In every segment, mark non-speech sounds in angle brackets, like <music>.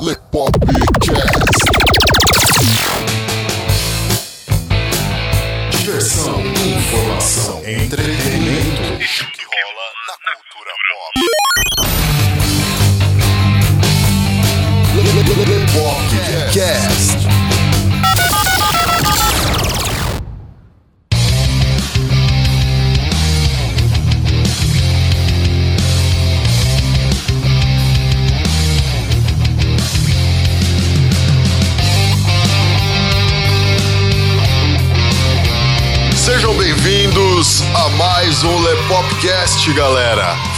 Lepopcast.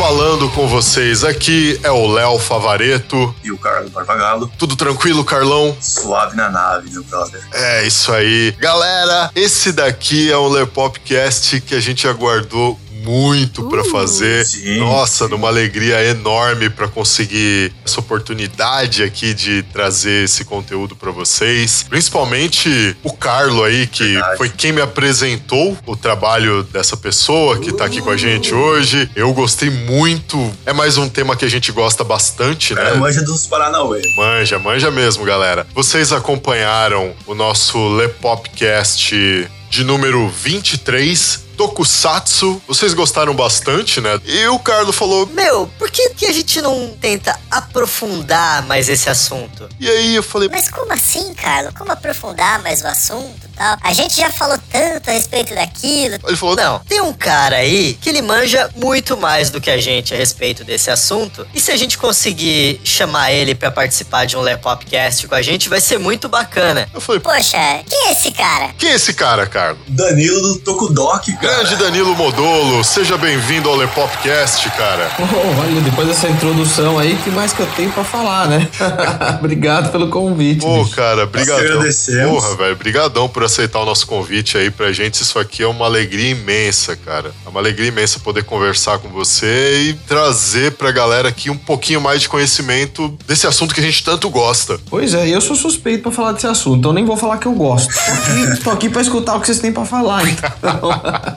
Falando com vocês aqui é o Léo Favareto. E o Carlos Barbagallo, Tudo tranquilo, Carlão? suave na nave, meu brother. É isso aí. Galera, esse daqui é um Lepopcast que a gente aguardou muito pra fazer. sim, Nossa, sim. numa alegria enorme pra conseguir essa oportunidade aqui de trazer esse conteúdo pra vocês. Principalmente o Carlo aí, que Verdade. foi quem me apresentou o trabalho dessa pessoa que tá aqui com a gente hoje. Eu gostei muito. É mais um tema que a gente gosta bastante, né? manja dos Paranauê. Manja, manja mesmo, galera. Vocês acompanharam o nosso Lepopcast de número 23, Tokusatsu. Vocês gostaram bastante, né? E o Carlos falou. Meu, por que, que a gente não tenta aprofundar mais esse assunto? E aí eu falei. Mas como assim, Carlos? Como aprofundar mais o assunto e tal? A gente já falou tanto a respeito daquilo. Ele falou. Não, tem um cara aí que ele manja muito mais do que a gente a respeito desse assunto. E se a gente conseguir chamar ele pra participar de um Lepopcast com a gente, vai ser muito bacana. Eu falei. Poxa, quem é esse cara? Quem é esse cara, Carlos? Danilo do Tokudok, cara. Grande Danilo Modolo, seja bem-vindo ao Lepopcast, cara. <laughs> Oh, olha, depois dessa introdução aí, que mais que eu tenho pra falar, né? <laughs> Obrigado pelo convite. Pô, bicho. cara, brigadão. Porra, velho, brigadão por aceitar o nosso convite aí pra gente. Isso aqui é uma alegria imensa, cara. É uma alegria imensa poder conversar com você e trazer pra galera aqui um pouquinho mais de conhecimento desse assunto que a gente tanto gosta. Pois é, eu sou suspeito pra falar desse assunto, então nem vou falar que eu gosto. Tô aqui, tô aqui pra escutar o que vocês têm pra falar, então. <laughs>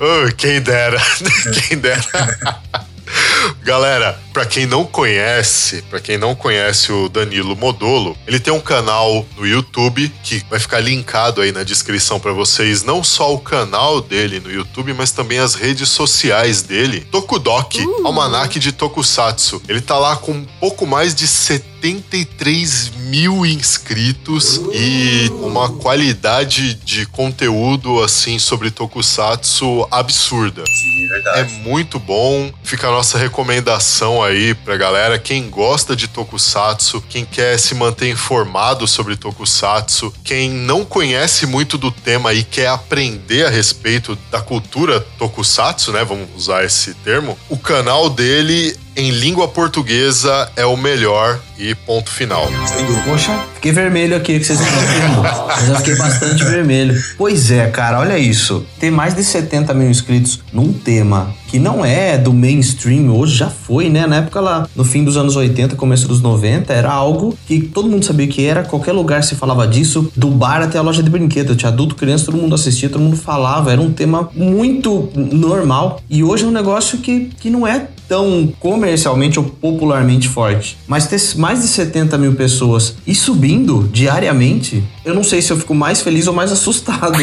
Oh, quem dera, <laughs> quem dera. Galera, pra quem não conhece, pra quem não conhece o Danilo Modolo, ele tem um canal no YouTube que vai ficar linkado aí na descrição pra vocês, não só o canal dele no YouTube, mas também as redes sociais dele. Tokudok, Almanac de Tokusatsu. Ele tá lá com um pouco mais de 73 mil inscritos e uma qualidade de conteúdo assim sobre Tokusatsu absurda. Sim, é É muito bom. Fica a nossa recomendação aí pra galera. Quem gosta de Tokusatsu, quem quer se manter informado sobre Tokusatsu, quem não conhece muito do tema e quer aprender a respeito da cultura Tokusatsu, né? Vamos usar esse termo. O canal dele em língua portuguesa é o melhor e ponto final. Poxa, fiquei vermelho aqui que vocês vendo. Eu já fiquei bastante vermelho. Pois é, cara, olha isso. Ter mais de 70 mil inscritos num tema que não é do mainstream, hoje já foi, né? Na época lá, no fim dos anos 80, começo dos 90, era algo que todo mundo sabia que era, qualquer lugar se falava disso, do bar até a loja de brinquedo. Tinha adulto, criança, todo mundo assistia, todo mundo falava. Era um tema muito normal. E hoje é um negócio que, que não é tão comercialmente ou popularmente forte. Mas ter mais de 70 mil pessoas e subindo diariamente, eu não sei se eu fico mais feliz ou mais assustado.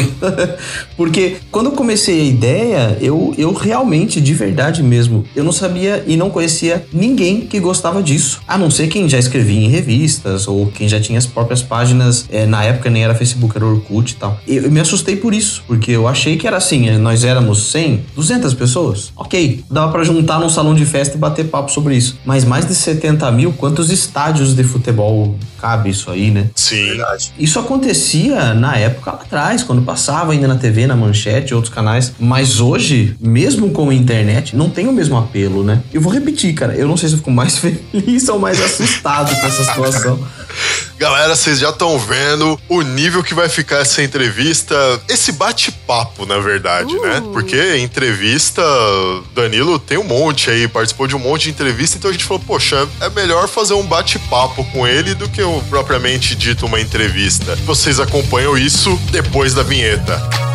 <laughs> Porque quando eu comecei a ideia, eu, eu realmente, de verdade mesmo, eu não sabia e não conhecia ninguém que gostava disso. A não ser quem já escrevia em revistas ou quem já tinha as próprias páginas. eh, na época nem era Facebook, era Orkut e tal. Eu, eu me assustei por isso, porque eu achei que era assim, eh, nós éramos 100, 200 pessoas. Ok, dava pra juntar num salão de festa e bater papo sobre isso. Mas mais de 70 mil, quantos estádios de futebol cabe isso aí, né? Sim. Verdade. Isso acontecia na época lá atrás, quando passava ainda na TV, na manchete, outros canais. Mas hoje, mesmo com a internet, não tem o mesmo apelo, né? Eu vou repetir, cara. Eu não sei se eu fico mais <laughs> feliz ou mais assustado com essa situação. Galera, vocês já estão vendo o nível que vai ficar essa entrevista, esse bate-papo, na verdade, né? Porque entrevista, Danilo tem um monte aí, participou de um monte de entrevista, então a gente falou, poxa, é melhor fazer um bate-papo com ele do que o propriamente dito uma entrevista. Vocês acompanham isso depois da vinheta.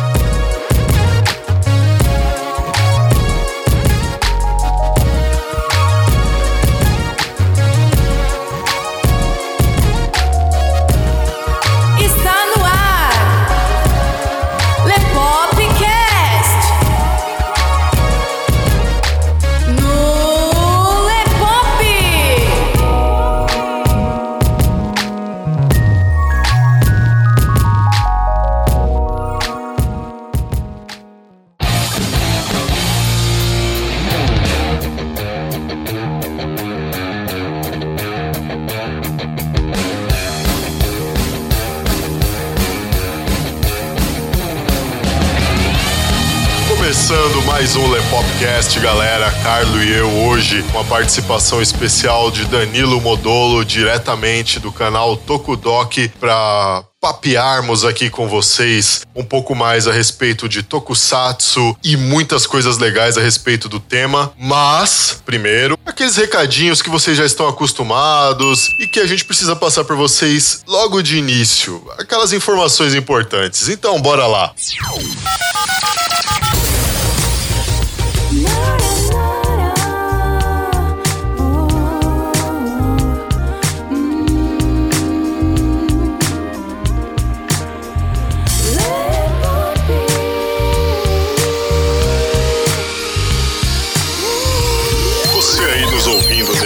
Começando mais um Lepopcast, galera. Carlo e eu hoje com a participação especial de Danilo Modolo, diretamente do canal Tokudok, para papearmos aqui com vocês um pouco mais a respeito de Tokusatsu e muitas coisas legais a respeito do tema. Mas, primeiro, aqueles recadinhos que vocês já estão acostumados e que a gente precisa passar por vocês logo de início. Aquelas informações importantes. Então, bora lá. Você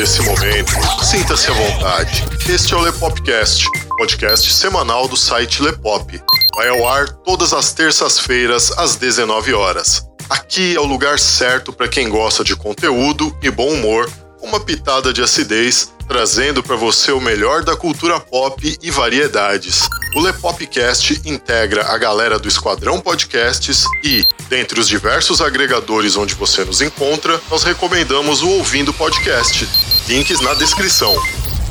nesse momento, sinta-se à vontade. Este é o Lepopcast, podcast semanal do site Lepop. Vai ao ar todas as terças-feiras às 19 horas. Aqui é o lugar certo para quem gosta de conteúdo e bom humor, uma pitada de acidez, trazendo para você o melhor da cultura pop e variedades. O Lepopcast integra a galera do Esquadrão Podcasts e, dentre os diversos agregadores onde você nos encontra, nós recomendamos o Ouvindo Podcast. Links na descrição.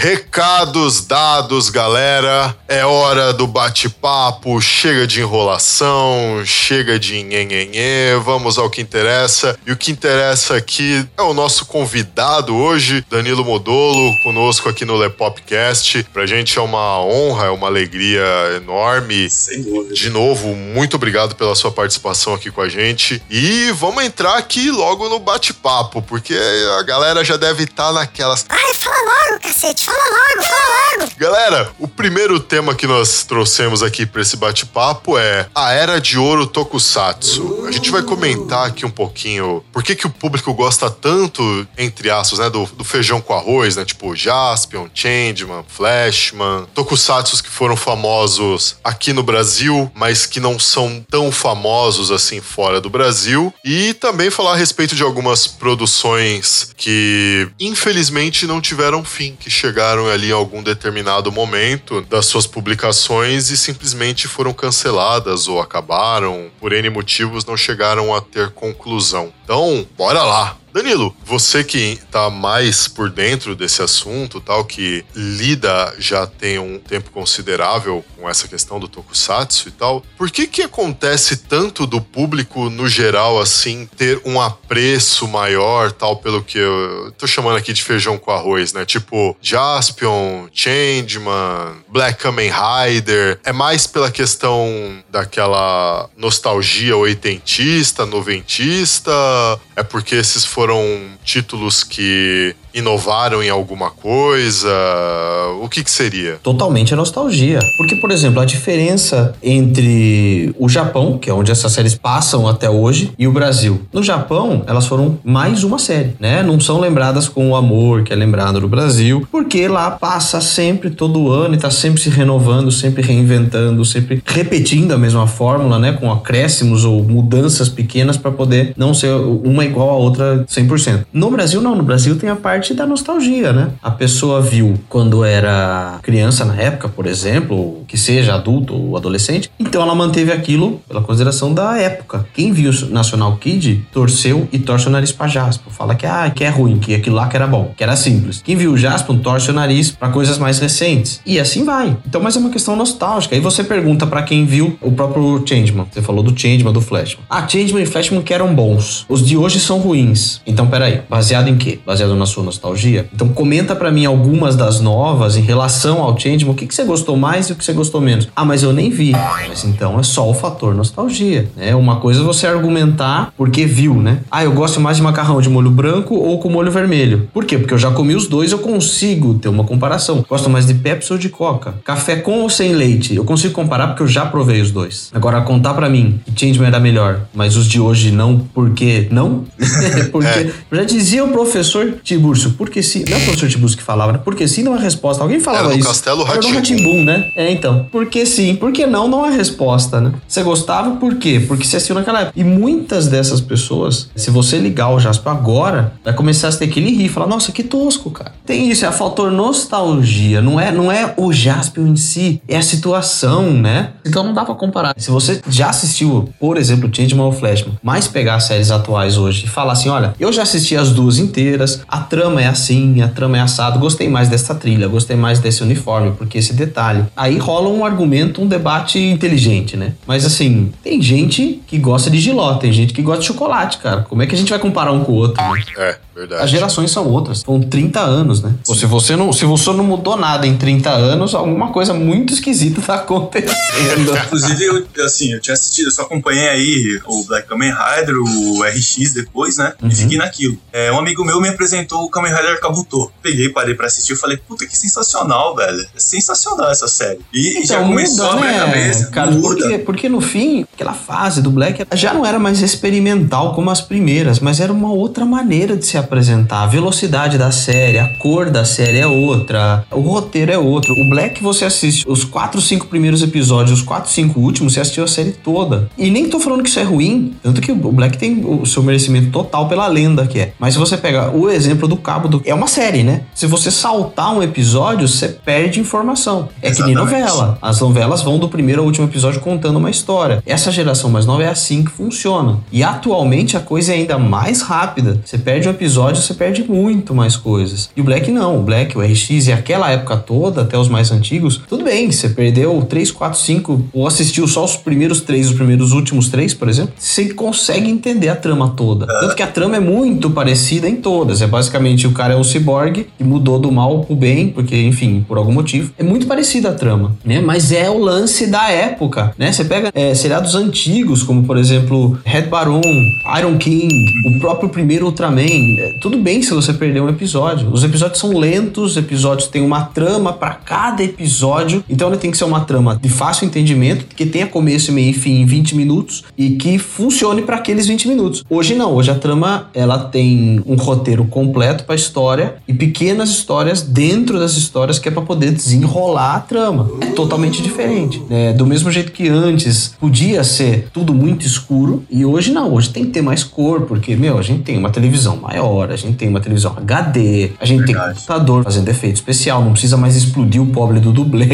Recados dados, galera. É hora do bate-papo. Chega de enrolação, chega de nhenhenhê. Vamos ao que interessa. E o que interessa aqui é o nosso convidado hoje, Danilo Modolo, conosco aqui no Lepopcast. Pra gente é uma honra, é uma alegria enorme. Sem dúvida. De novo, muito obrigado pela sua participação aqui com a gente. E vamos entrar aqui logo no bate-papo, porque a galera já deve estar naquelas. Ai, fala logo, cacete, fala logo, fala logo. Galera, o primeiro tema que nós trouxemos aqui para esse bate-papo é a Era de Ouro Tokusatsu. A gente vai comentar aqui um pouquinho por que, que o público gosta tanto, entre aspas, né, do, do feijão com arroz, né? Tipo Jaspion, Changeman, Flashman, Tokusatsus que foram famosos aqui no Brasil, mas que não são tão famosos assim fora do Brasil. E também falar a respeito de algumas produções que infelizmente não tiveram fim, que chegaram ali em algum determinado momento das suas publicações e simplesmente foram canceladas ou acabaram, por N motivos, não chegaram a ter conclusão. Então, bora lá! Danilo, você que tá mais por dentro desse assunto, tal, que lida já tem um tempo considerável com essa questão do tokusatsu e tal, por que que acontece tanto do público no geral assim ter um apreço maior, tal, pelo que eu tô chamando aqui de feijão com arroz, né? Tipo Jaspion, Changeman, Black Kamen Rider, é mais pela questão daquela nostalgia oitentista, noventista, é porque esses foram títulos que inovaram em alguma coisa? O que que seria? Totalmente a nostalgia. Porque, por exemplo, a diferença entre o Japão, que é onde essas séries passam até hoje, e o Brasil. No Japão, elas foram mais uma série, né? Não são lembradas com o amor que é lembrado no Brasil, porque lá passa sempre, todo ano, e tá sempre se renovando, sempre reinventando, sempre repetindo a mesma fórmula, né? Com acréscimos ou mudanças pequenas para poder não ser uma igual a outra 100%. No Brasil, não. No Brasil tem a parte da nostalgia, né? A pessoa viu quando era criança na época, por exemplo, que seja adulto ou adolescente, então ela manteve aquilo pela consideração da época. Quem viu National Kid torceu e torce o nariz pra Jasper. Fala que, ah, que é ruim, que aquilo lá que era bom, que era simples. Quem viu Jasper torce o nariz para coisas mais recentes. E assim vai. Então, mas é uma questão nostálgica. Aí você pergunta para quem viu o próprio Changeman. Você falou do Changeman, do Flashman. Ah, Changeman e Flashman que eram bons. Os de hoje são ruins. Então, peraí. Baseado em quê? Baseado na sua nostalgia? Então, comenta para mim algumas das novas em relação ao Changeman. O que, que você gostou mais e o que você gostou menos? Ah, mas eu nem vi. Mas então é só o fator nostalgia. É uma coisa é você argumentar porque viu, né? Ah, eu gosto mais de macarrão de molho branco ou com molho vermelho. Por quê? Porque eu já comi os dois, eu consigo ter uma comparação. Gosto mais de Pepsi ou de Coca? Café com ou sem leite? Eu consigo comparar porque eu já provei os dois. Agora, contar para mim que Changeman era melhor, mas os de hoje não porque quê? Não? <laughs> porque já dizia o professor Tiburcio, porque se. Não é o professor Tiburcio que falava, né? Porque sim não é resposta. Alguém falava Era no isso. Castelo. Rá-Tim-Bum, né? É, então. Porque sim, porque não, não é resposta, né? Você gostava por quê? Porque você assistiu naquela época. E muitas dessas pessoas, se você ligar o Jasper agora, vai começar a ter aquele rir, falar, nossa, que tosco, cara. Tem isso, é a fator nostalgia, não é, não é o Jasper em si, é a situação, né? Então não dá pra comparar. Se você já assistiu, por exemplo, Changeman ou Flashman, mas pegar séries atuais hoje e falar assim, olha, eu já assisti as duas inteiras, a trama é assim, a trama é assado, gostei mais dessa trilha, gostei mais desse uniforme, porque esse detalhe. Aí rola um argumento, um debate inteligente, né? Mas assim, tem gente que gosta de giló, tem gente que gosta de chocolate, cara. Como é que a gente vai comparar um com o outro? né? É, verdade. As gerações são outras. São 30 anos, né? Ou se você não, se você não mudou nada em 30 anos, alguma coisa muito esquisita tá acontecendo. <laughs> Inclusive, eu, assim, eu tinha assistido, eu só acompanhei aí o Black Kamen Rider, o RX depois, né? Uhum. E fiquei naquilo. É, um amigo meu me apresentou o Kamen Rider Kabuto. Peguei, parei pra assistir, eu falei, puta, que sensacional, velho. É sensacional essa série. E já começou a abrir a cabeça. Então, Cara, muda. porque, porque no fim, aquela fase do Black já não era mais experimental como as primeiras, mas era uma outra maneira de se apresentar. A velocidade da série, a cor da série é outra, o roteiro é outro. O Black você assiste os 4, 5 primeiros episódios, os 4, 5 últimos, você assistiu a série toda. E nem tô falando que isso é ruim, tanto que o Black tem o seu merecimento total pela lenda que é. Mas se você pegar o exemplo do Cabo do. É uma série, né? Se você saltar um episódio, você perde informação. É que nem Exatamente. novela. As novelas vão do primeiro ao último episódio contando uma história. Essa geração mais nova é assim que funciona. E atualmente a coisa é ainda mais rápida. Você perde um episódio, você perde muito mais coisas. E o Black não. O Black, o RX e aquela época toda, até os mais antigos, tudo bem. Você perdeu 3, 4, 5 ou assistiu só os primeiros três, os primeiros últimos três, por exemplo. Você consegue entender a trama toda. Tanto que a trama é muito parecida em todas. É basicamente o cara é um ciborgue que mudou do mal pro bem, porque, enfim, por algum motivo. É muito parecida a trama, né? Mas é o lance da época, né? Você pega é, seriados antigos, como por exemplo Red Baron, Iron King, o próprio primeiro Ultraman. É, tudo bem se você perder um episódio. Os episódios são lentos, os episódios têm uma trama para cada episódio, então ele tem que ser uma trama de fácil entendimento, que tenha começo, meio e fim em 20 minutos e que funcione para aqueles 20 minutos. Hoje não, hoje a trama ela tem um roteiro completo para história e pequenas histórias dentro das histórias que é para poder desenrolar a trama. É totalmente diferente, né? Do mesmo jeito que antes podia ser tudo muito escuro e hoje não, hoje tem que ter mais cor, porque meu, a gente tem uma televisão maior, a gente tem uma televisão HD, a gente tem Verdade. computador fazendo efeito especial, não precisa mais explodir o pobre do dublê.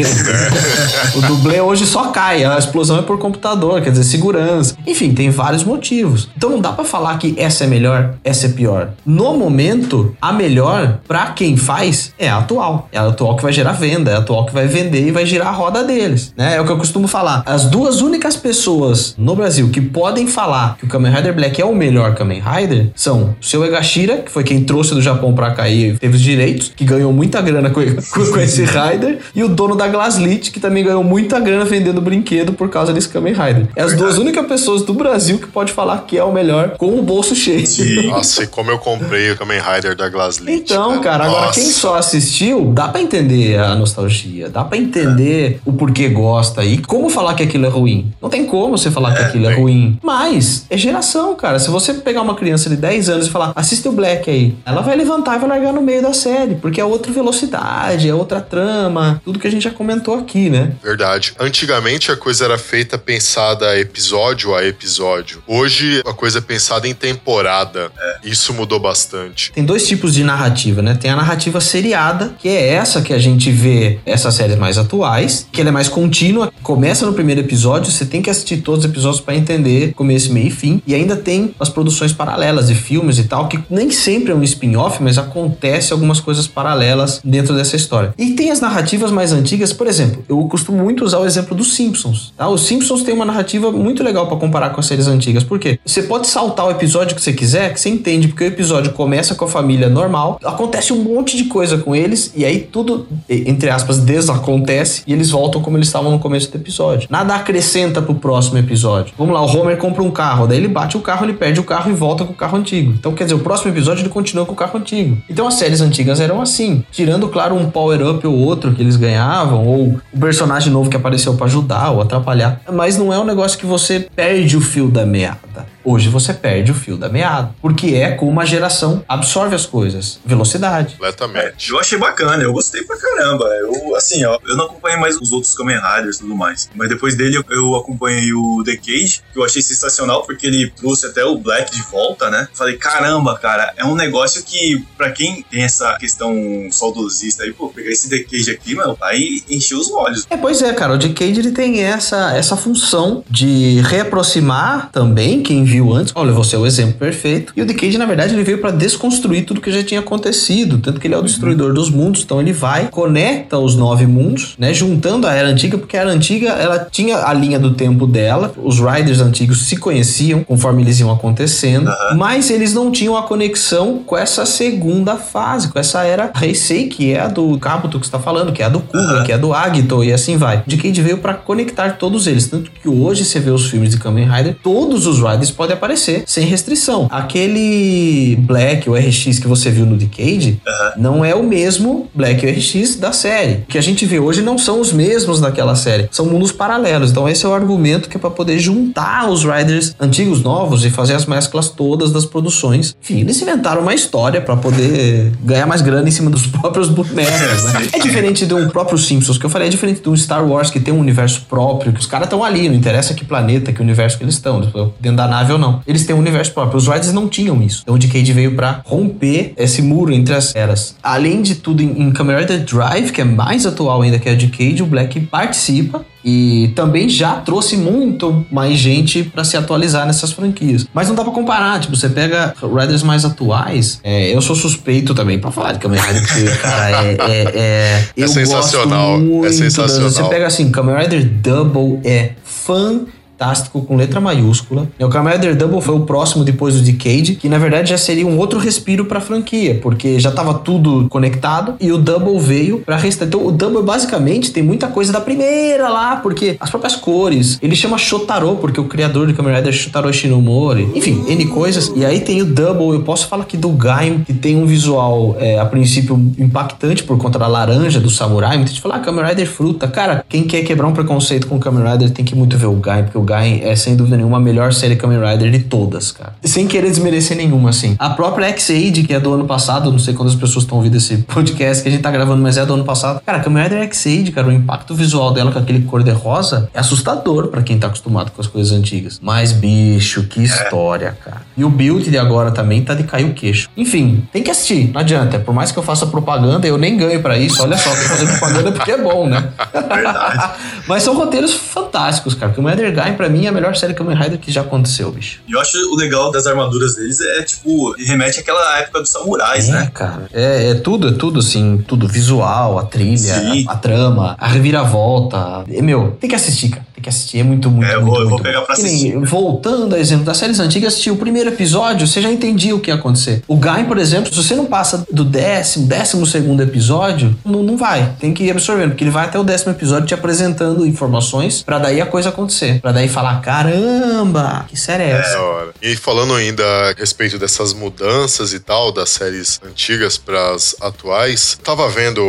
<laughs> o dublê hoje só cai, a explosão é por computador, quer dizer, segurança. Enfim, tem vários motivos. Então não dá pra falar que essa é melhor, essa é pior. No momento, a melhor pra quem faz é a atual. É a atual que vai gerar venda, é a atual que vai vender e vai girar a roda deles, né? É o que eu costumo falar. As duas únicas pessoas no Brasil que podem falar que o Kamen Rider Black é o melhor Kamen Rider são o seu Egashira, que foi quem trouxe do Japão pra cá e teve os direitos, que ganhou muita grana com, <laughs> com- com esse Rider, e o dono da Glaslit, que também ganhou muita grana vendendo brinquedo por causa desse Kamen Rider. É as duas únicas pessoas do Brasil que pode falar que é o melhor com o bolso cheio. Sim. <laughs> Nossa, e como eu comprei o Kamen Rider da Glasslit. Então, cara, agora quem só assistiu, dá pra entender a nostalgia, dá pra entender o porquê gosta e como falar que aquilo é ruim. Não tem como você falar que É, aquilo é tem. ruim. Mas é geração, cara. Se você pegar uma criança de 10 anos e falar, assiste o Black aí, ela vai levantar e vai largar no meio da série, porque é outra velocidade, é outra trama, tudo que a gente já comentou aqui, né? Verdade. Antigamente a coisa era feita pensada episódio a episódio. Hoje a coisa é pensada em temporada. Isso mudou bastante. Tem dois tipos de narrativa, né? Tem a narrativa seriada, que é essa que a gente vê essas séries mais atuais, que ela é mais contínua, começa no primeiro episódio, você tem que assistir todos os episódios pra entender começo, meio e fim. E ainda tem as produções paralelas de filmes e tal, que nem sempre é um spin-off, mas acontece algumas coisas paralelas dentro dessa história. E tem as narrativas mais antigas, por exemplo, eu costumo muito usar o exemplo dos Simpsons, tá? Os Simpsons tem uma narrativa muito legal pra comparar com as séries antigas. Por quê? Você pode saltar o episódio que você quiser, que você entende, porque o episódio começa com a família normal, acontece um monte de coisa com eles, e aí tudo, entre aspas, desacontece, e eles voltam como eles estavam no começo do episódio. Nada acrescenta pro próximo episódio. Vamos lá, o Homer compra um carro, daí ele bate o carro, ele perde o carro e volta com o carro antigo. Então, quer dizer, o próximo episódio ele continua com o carro antigo. Então as séries antigas eram assim, tirando, claro, um power-up ou outro que eles ganhavam, ou o personagem novo que apareceu para ajudar ou atrapalhar. Mas não é um negócio que você perde o fio da meada. Hoje você perde o fio da meada. Porque é como a geração absorve as coisas. Velocidade. Completamente. Eu achei bacana, eu gostei pra caramba. Eu, assim, ó, eu não acompanhei mais os outros Kamen Riders e tudo mais. Mas depois dele eu, eu acompanhei o The Cage, que eu achei sensacional, porque ele trouxe até o Black de volta, né? Falei, caramba, cara, é um negócio que, pra quem tem essa questão saudosista aí, pô, pegar esse The Cage aqui, mano, aí encheu os olhos. É, pois é, cara, o The Cage ele tem essa, essa função de reaproximar também quem viu viu antes. Olha, você é o exemplo perfeito. E o Decade, na verdade, ele veio para desconstruir tudo que já tinha acontecido. Tanto que ele é o destruidor dos mundos. Então ele vai, conecta os nove mundos, né? Juntando a Era Antiga, porque a Era Antiga, ela tinha a linha do tempo dela. Os Riders antigos se conheciam conforme eles iam acontecendo. Uhum. Mas eles não tinham a conexão com essa segunda fase, com essa Era Heisei, que é a do Kabuto que está falando, que é a do Kuga, uhum. que é a do Agito e assim vai. O Decade veio para conectar todos eles. Tanto que hoje você vê os filmes de Kamen Rider, todos os Riders podem aparecer sem restrição. Aquele Black, o RX que você viu no Decade, uhum. não é o mesmo Black e RX da série. O que a gente vê hoje não são os mesmos daquela série, são mundos paralelos. Então esse é o argumento que é para poder juntar os Riders antigos novos e fazer as mesclas todas das produções. Enfim, eles inventaram uma história para poder ganhar mais grana em cima dos <laughs> próprios bonecos, né? É diferente do próprio Simpsons, que eu falei, é diferente do Star Wars, que tem um universo próprio, que os caras estão ali, não interessa que planeta, que universo que eles estão, dentro da nave ou não. Eles têm um universo próprio. Os Riders não tinham isso. Então o Decade veio para romper esse muro entre as eras. Além de tudo, em, em Kamen Rider Drive, que é mais atual ainda que a Decade, o Black participa e também já trouxe muito mais gente para se atualizar nessas franquias. Mas não dá para comparar, tipo, você pega Riders mais atuais, é, eu sou suspeito também para falar de Kamen Rider, porque, <laughs> cara, é, é, é, é sensacional. é sensacional. Você pega assim, Kamen Rider Double é fã fantástico com letra maiúscula. O Rider Double foi o próximo depois do Decade, que na verdade já seria um outro respiro para a franquia, porque já estava tudo conectado e o Double veio para restar. Então o Double basicamente tem muita coisa da primeira lá, porque as próprias cores. Ele chama Shotaro porque o criador do Kamen Rider é Shotaro Shinomori. Enfim, N coisas. E aí tem o Double, eu posso falar aqui do Gaim, que tem um visual é, a princípio impactante por conta da laranja do samurai. Muita gente fala, ah, Kamen Rider fruta. Cara, quem quer quebrar um preconceito com o Kamen Rider tem que muito ver o Gaim, porque o Gain é sem dúvida nenhuma a melhor série Kamen Rider de todas, cara. Sem querer desmerecer nenhuma, assim. A própria X-Aid, que é do ano passado, não sei quantas pessoas estão ouvindo esse podcast que a gente tá gravando, mas é do ano passado. Cara, Kamen Rider X-Aid, cara, o impacto visual dela com aquele cor de rosa é assustador para quem tá acostumado com as coisas antigas. Mas, bicho, que história, cara. E o build de agora também tá de cair o queixo. Enfim, tem que assistir, não adianta. Por mais que eu faça propaganda, eu nem ganho para isso. Olha só, tô fazendo propaganda porque é bom, né? <laughs> Verdade. <laughs> mas são roteiros fantásticos, cara. Kamen Rider Gain pra mim, é a melhor série Kamen Rider que já aconteceu, bicho. E eu acho o legal das armaduras deles é, tipo, remete àquela época dos samurais, é, né? cara. É, é tudo, é tudo, assim, tudo visual, a trilha, a, a, trama, a reviravolta. É, meu, tem que assistir, cara. Tem que assistir, é muito, muito, é, eu muito, vou, muito vou pegar pra assistir. Nem, voltando a exemplo das séries antigas, assistir o primeiro episódio, você já entendia o que ia acontecer. O Guy, por exemplo, se você não passa do décimo, décimo segundo episódio, não, não vai. Tem que ir absorvendo, porque ele vai até o décimo episódio te apresentando informações para daí a coisa acontecer. para daí falar, caramba, que série é essa? É, e falando ainda a respeito dessas mudanças e tal, das séries antigas para as atuais, tava vendo,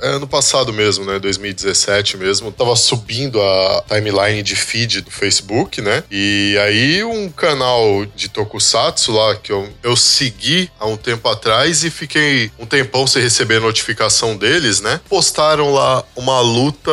é, ano passado mesmo, né, 2017 mesmo, tava subindo a timeline de feed do Facebook, né, e aí um canal de tokusatsu lá que eu, eu segui há um tempo atrás e fiquei um tempão sem receber notificação deles, né, postaram lá uma luta,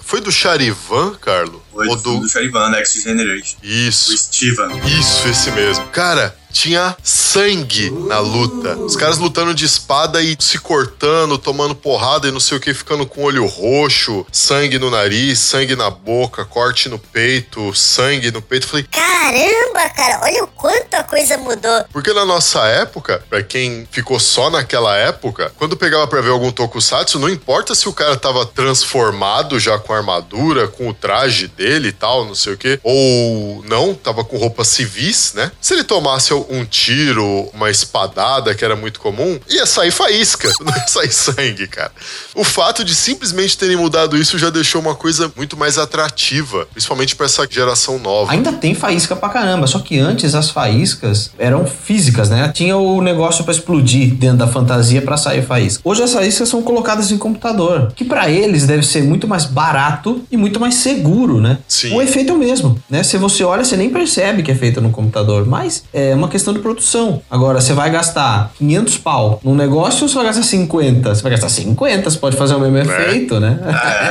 foi do Charivan, Carlos? Foi do, do, do Charivan, Next Generation. Isso. O Steven. Isso, esse mesmo. Cara, tinha sangue na luta. Os caras lutando de espada e se cortando, tomando porrada e não sei o que, ficando com olho roxo, sangue no nariz, sangue na boca, corte no peito, sangue no peito. Falei, caramba, cara, olha o quanto a coisa mudou. Porque na nossa época, para quem ficou só naquela época, quando pegava pra ver algum tokusatsu, não importa se o cara tava transformado já com a armadura, com o traje dele e tal, não sei o que, ou não, tava com roupas civis, né? Se ele tomasse um tiro, uma espadada que era muito comum, ia sair faísca, <laughs> não ia sair sangue, cara. O fato de simplesmente terem mudado isso já deixou uma coisa muito mais atrativa, principalmente para essa geração nova. Ainda tem faísca pra caramba, só que antes as faíscas eram físicas, né? Tinha o negócio para explodir dentro da fantasia para sair faísca. Hoje as faíscas são colocadas em computador, que para eles deve ser muito mais barato e muito mais seguro, né? Sim. O efeito é o mesmo, né? Se você olha, você nem percebe que é feito no computador, mas é uma questão de produção. Agora, você vai gastar 500 pau num negócio ou você vai gastar 50? Você vai gastar 50, você pode fazer o mesmo efeito, né?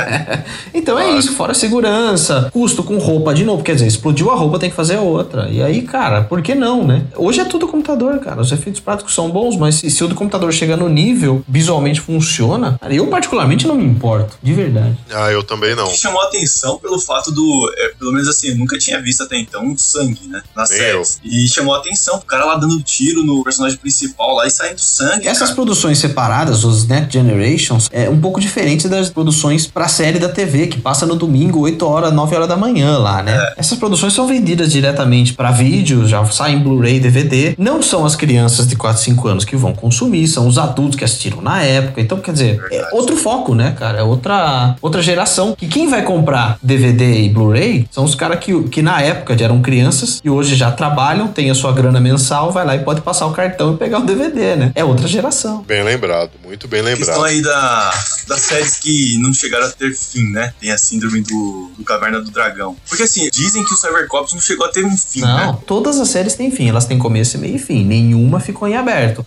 <laughs> então é isso, fora segurança, custo com roupa de novo, quer dizer, explodiu a roupa, tem que fazer outra. E aí, cara, por que não, né? Hoje é tudo computador, cara. Os efeitos práticos são bons, mas se, se o do computador chega no nível, visualmente funciona, cara, eu particularmente não me importo, de verdade. Ah, eu também não. que chamou a atenção pelo fato do. é, pelo menos assim, eu nunca tinha visto até então um sangue, né? Na série. E chamou a atenção, o cara lá dando tiro no personagem principal lá e saindo sangue. Essas cara. produções separadas, os Net Generations, é um pouco diferente das produções pra série da TV, que passa no domingo, 8 horas, 9 horas da manhã lá, né? Essas produções são vendidas diretamente pra vídeo, já saem Blu-ray, DVD. Não são as crianças de 4, 5 anos que vão consumir, são os adultos que assistiram na época. Então, quer dizer, é Verdade. outro foco, né, cara? É outra, outra geração. Que quem vai comprar DVD e Blu-ray são os caras que, que na época já eram crianças e hoje já trabalham, tem a sua grana mensal, vai lá e pode passar o cartão e pegar o DVD, né? É outra geração. Bem lembrado, muito bem A questão lembrado. aí da, das séries que não chegaram a ter fim, né? Tem a síndrome do, do Caverna do Dragão. Porque assim, dizem que o Cybercops não chegou a ter um fim, Não, né? todas as séries têm fim, elas têm começo, meio e fim. Nenhuma ficou em aberto.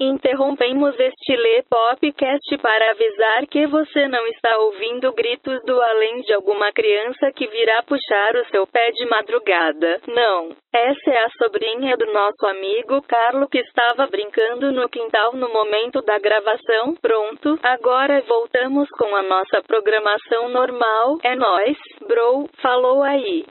Interrompemos este Lê Popcast para avisar que você não está ouvindo gritos do além de alguma criança que virá puxar o seu pé de madrugada. Não. Essa é a sobrinha do nosso amigo Carlo que estava brincando no quintal no momento da gravação. Pronto, agora voltamos com a nossa programação normal. É nóis, bro, falou aí.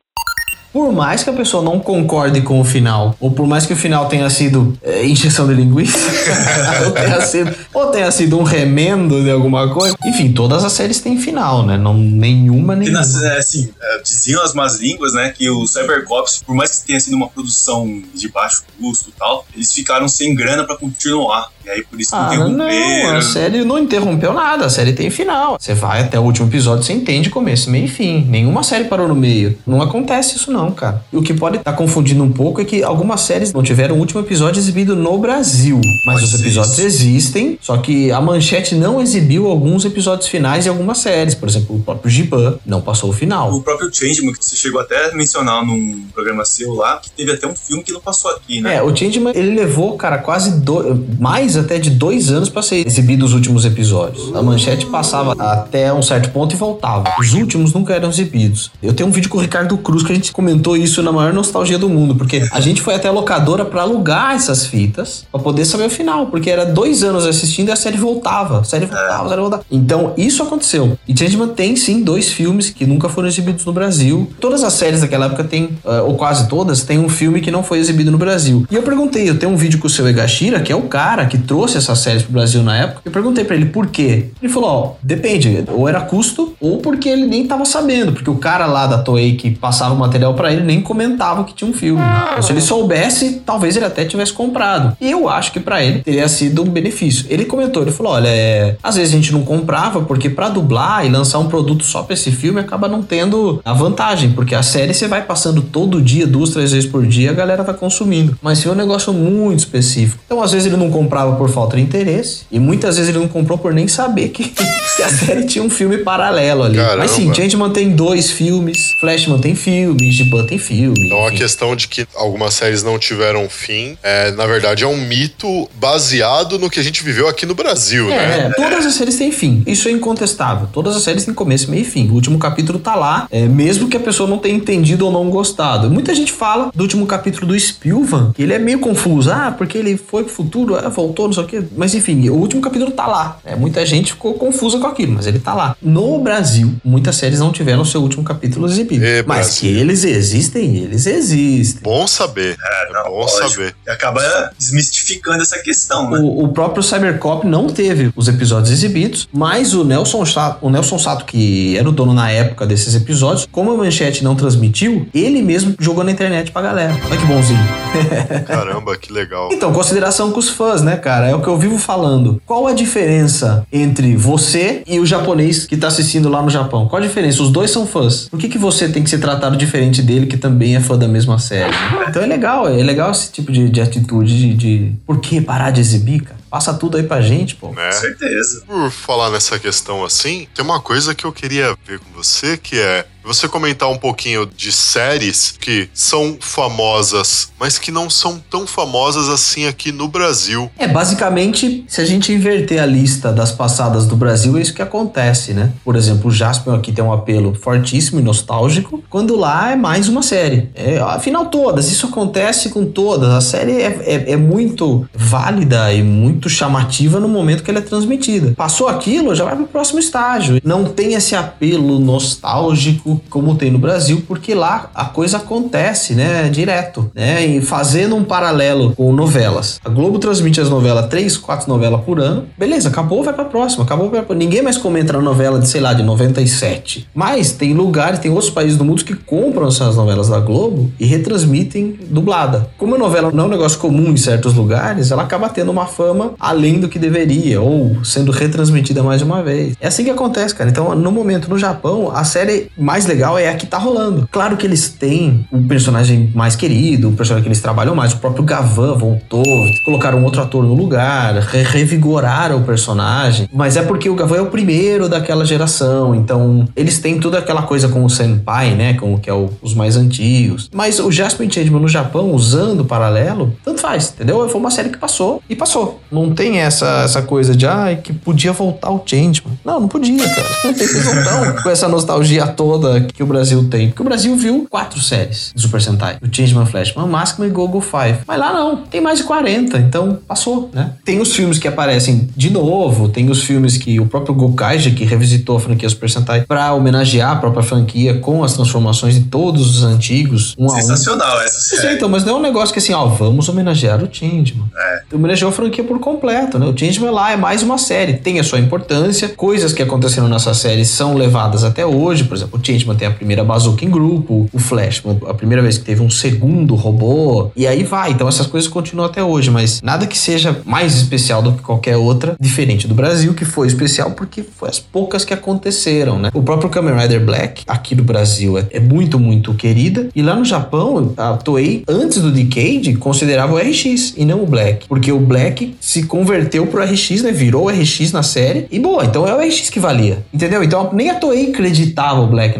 Por mais que a pessoa não concorde com o final, ou por mais que o final tenha sido é, injeção de linguiça, <laughs> ou, tenha sido, ou tenha sido um remendo de alguma coisa, enfim, todas as séries têm final, né? Não, nenhuma, nenhuma. nas, é, assim, é, diziam as más línguas, né, que o Cybercops, por mais que tenha sido uma produção de baixo custo e tal, eles ficaram sem grana pra continuar. E aí por isso que Ah, não, interromperam. a série não interrompeu nada, a série tem final. Você vai até o último episódio, você entende começo, meio e fim. Nenhuma série parou no meio. Não acontece isso não, cara. E o que pode estar confundindo um pouco é que algumas séries não tiveram o último episódio exibido no Brasil. Mas os episódios existem, só que a Manchete não exibiu alguns episódios finais de algumas séries. Por exemplo, o próprio Giban não passou o final. O próprio Changeman, que você chegou até a mencionar num programa seu lá, que teve até um filme que não passou aqui, né? É, o Changeman, ele levou, cara, quase do... mais até de dois anos pra ser exibido os últimos episódios. A manchete passava até um certo ponto e voltava. Os últimos nunca eram exibidos. Eu tenho um vídeo com o Ricardo Cruz que a gente comentou isso na maior nostalgia do mundo, porque a gente foi até a locadora pra alugar essas fitas pra poder saber o final, porque era dois anos assistindo e a série voltava. A série voltava, a série voltava. Então, isso aconteceu. E Changeman tem sim dois filmes que nunca foram exibidos no Brasil. Todas as séries daquela época tem, eh, ou quase todas, tem um filme que não foi exibido no Brasil. E eu perguntei, eu tenho um vídeo com o seu Egashira, que é o cara que trouxe essas séries pro Brasil na época. Eu perguntei pra ele por quê. Ele falou, ó, depende, ou era custo, ou porque ele nem tava sabendo, porque o cara lá da Toei que passava o material pra ele nem comentava que tinha um filme. Então, se ele soubesse, talvez ele até tivesse comprado. E eu acho que pra ele teria sido um benefício. Ele comentou, ele falou, olha, é, às vezes a gente não comprava porque pra dublar e lançar um produto só pra esse filme acaba não tendo a vantagem, porque a série você vai passando todo dia, duas, três vezes por dia, a galera tá consumindo. Mas se é um negócio muito específico. Então, às vezes ele não comprava por falta de interesse e muitas vezes ele não comprou por nem saber que, <laughs> que a <laughs> série tinha um filme paralelo ali. Caramba. Mas sim, Changeman tem dois filmes, Flashman tem filme, Giban tem filme. Então a enfim. questão de que algumas séries não tiveram fim, é, na verdade é um mito baseado no que a gente viveu aqui no Brasil, né? É, todas as séries têm fim. Isso é incontestável. Todas as séries têm começo, meio e fim. O último capítulo tá lá, é, mesmo que a pessoa não tenha entendido ou não gostado. Muita gente fala do último capítulo do Spilvan, que ele é meio confuso. Ah, porque ele foi pro futuro, ah, voltou, não sei o quê. Mas enfim, o último capítulo tá lá. É, muita gente ficou confusa com aquilo, mas ele tá lá. No Brasil, muitas séries não tiveram seu último capítulo exibido. E mas Brasil. que eles existem, eles existem. Bom saber. É, não, bom lógico. saber. E acaba desmistificando essa questão, né? O, o próprio Cybercop não teve os episódios exibidos, mas o Nelson, Sato, o Nelson Sato, que era o dono na época desses episódios, como a manchete não transmitiu, ele mesmo jogou na internet pra galera. Olha que bonzinho. <laughs> Caramba, que legal. Então, consideração com os fãs, né, cara? É o que eu vivo falando. Qual a diferença entre você e o japonês que tá assistindo lá no Japão? Qual a diferença? Os dois são fãs. Por que, que você tem que ser tratado diferente dele, que também é fã da mesma série? Então é legal, é legal esse tipo de, de atitude de, de. Por que parar de exibir, cara? Passa tudo aí pra gente, pô. Né? Com certeza. Por falar nessa questão assim, tem uma coisa que eu queria ver com você, que é você comentar um pouquinho de séries que são famosas, mas que não são tão famosas assim aqui no Brasil. É, basicamente, se a gente inverter a lista das passadas do Brasil, é isso que acontece, né? Por exemplo, o Jaspion aqui tem um apelo fortíssimo e nostálgico, quando lá é mais uma série. É, afinal, todas, isso acontece com todas. A série é, é, é muito válida e muito chamativa no momento que ela é transmitida. Passou aquilo, já vai pro próximo estágio. Não tem esse apelo nostálgico como tem no Brasil, porque lá a coisa acontece, né, direto, né, e fazendo um paralelo com novelas. A Globo transmite as novelas, três, quatro novelas por ano, beleza, acabou, vai pra próxima, acabou, pra... ninguém mais comenta na novela de, sei lá, de 97. Mas tem lugares, tem outros países do mundo que compram essas novelas da Globo e retransmitem dublada. Como a novela não é um negócio comum em certos lugares, ela acaba tendo uma fama além do que deveria, ou sendo retransmitida mais uma vez. É assim que acontece, cara. Então, no momento, no Japão, a série mais legal é a que tá rolando. Claro que eles têm um personagem mais querido, um personagem que eles trabalham mais. O próprio Gavan voltou, colocaram outro ator no lugar, re revigoraram o personagem. Mas é porque o Gavan é o primeiro daquela geração. Então, eles têm toda aquela coisa com o Senpai, né? Com o que é o, os mais antigos. Mas o Jasper Changeman no Japão, usando o paralelo, tanto faz, entendeu? Foi uma série que passou e passou. Não tem essa, essa coisa de, ai, ah, que podia voltar o Changeman. Não, não podia, cara. Não estão com essa nostalgia toda que o Brasil tem. Porque o Brasil viu quatro séries de Super Sentai. O Changeman Flashman Máxima e Gogo 5. Mas lá não, tem mais de 40, então passou, né? Tem os filmes que aparecem de novo, tem os filmes que o próprio Gokaija, que revisitou a franquia Super Sentai pra homenagear a própria franquia com as transformações de todos os antigos, um Sensacional um. essa série. Então, mas não é um negócio que assim, ó, vamos homenagear o Changeman. É. Homenageou a franquia por completo, né? O Changeman lá é mais uma série, tem a sua importância, coisas que aconteceram nessa série são levadas até hoje, por exemplo, o Changeman tem a primeira Bazooka em grupo, o Flash, a primeira vez que teve um segundo robô, e aí vai. Então essas coisas continuam até hoje, mas nada que seja mais especial do que qualquer outra, diferente do Brasil, que foi especial porque foi as poucas que aconteceram, né? O próprio Kamen Rider Black, aqui no Brasil, é, é muito, muito querida, e lá no Japão, a Toei, antes do Decade, considerava o RX e não o Black, porque o Black se converteu pro RX, né? Virou o RX na série, e boa, então é o RX que valia, entendeu? Então nem a Toei acreditava o Black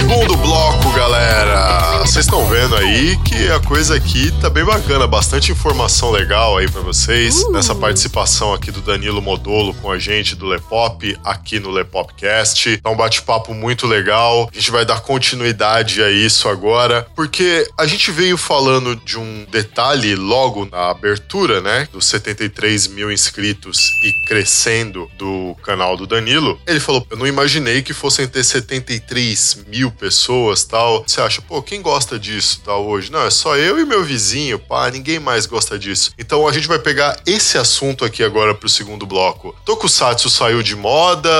Segundo bloco. Vocês estão vendo aí que a coisa aqui tá bem bacana, bastante informação legal aí para vocês Uh. nessa participação aqui do Danilo Modolo com a gente do Lepop aqui no Lepopcast. Tá um bate-papo muito legal. A gente vai dar continuidade a isso agora, porque a gente veio falando de um detalhe logo na abertura, né, dos 73 mil inscritos e crescendo do canal do Danilo. Ele falou: Eu não imaginei que fossem ter 73 mil pessoas tal. Você acha, pô, quem gosta disso tal hoje? Não, é só eu e meu vizinho, pá, ninguém mais gosta disso. Então a gente vai pegar esse assunto aqui agora pro segundo bloco. Tokusatsu saiu de moda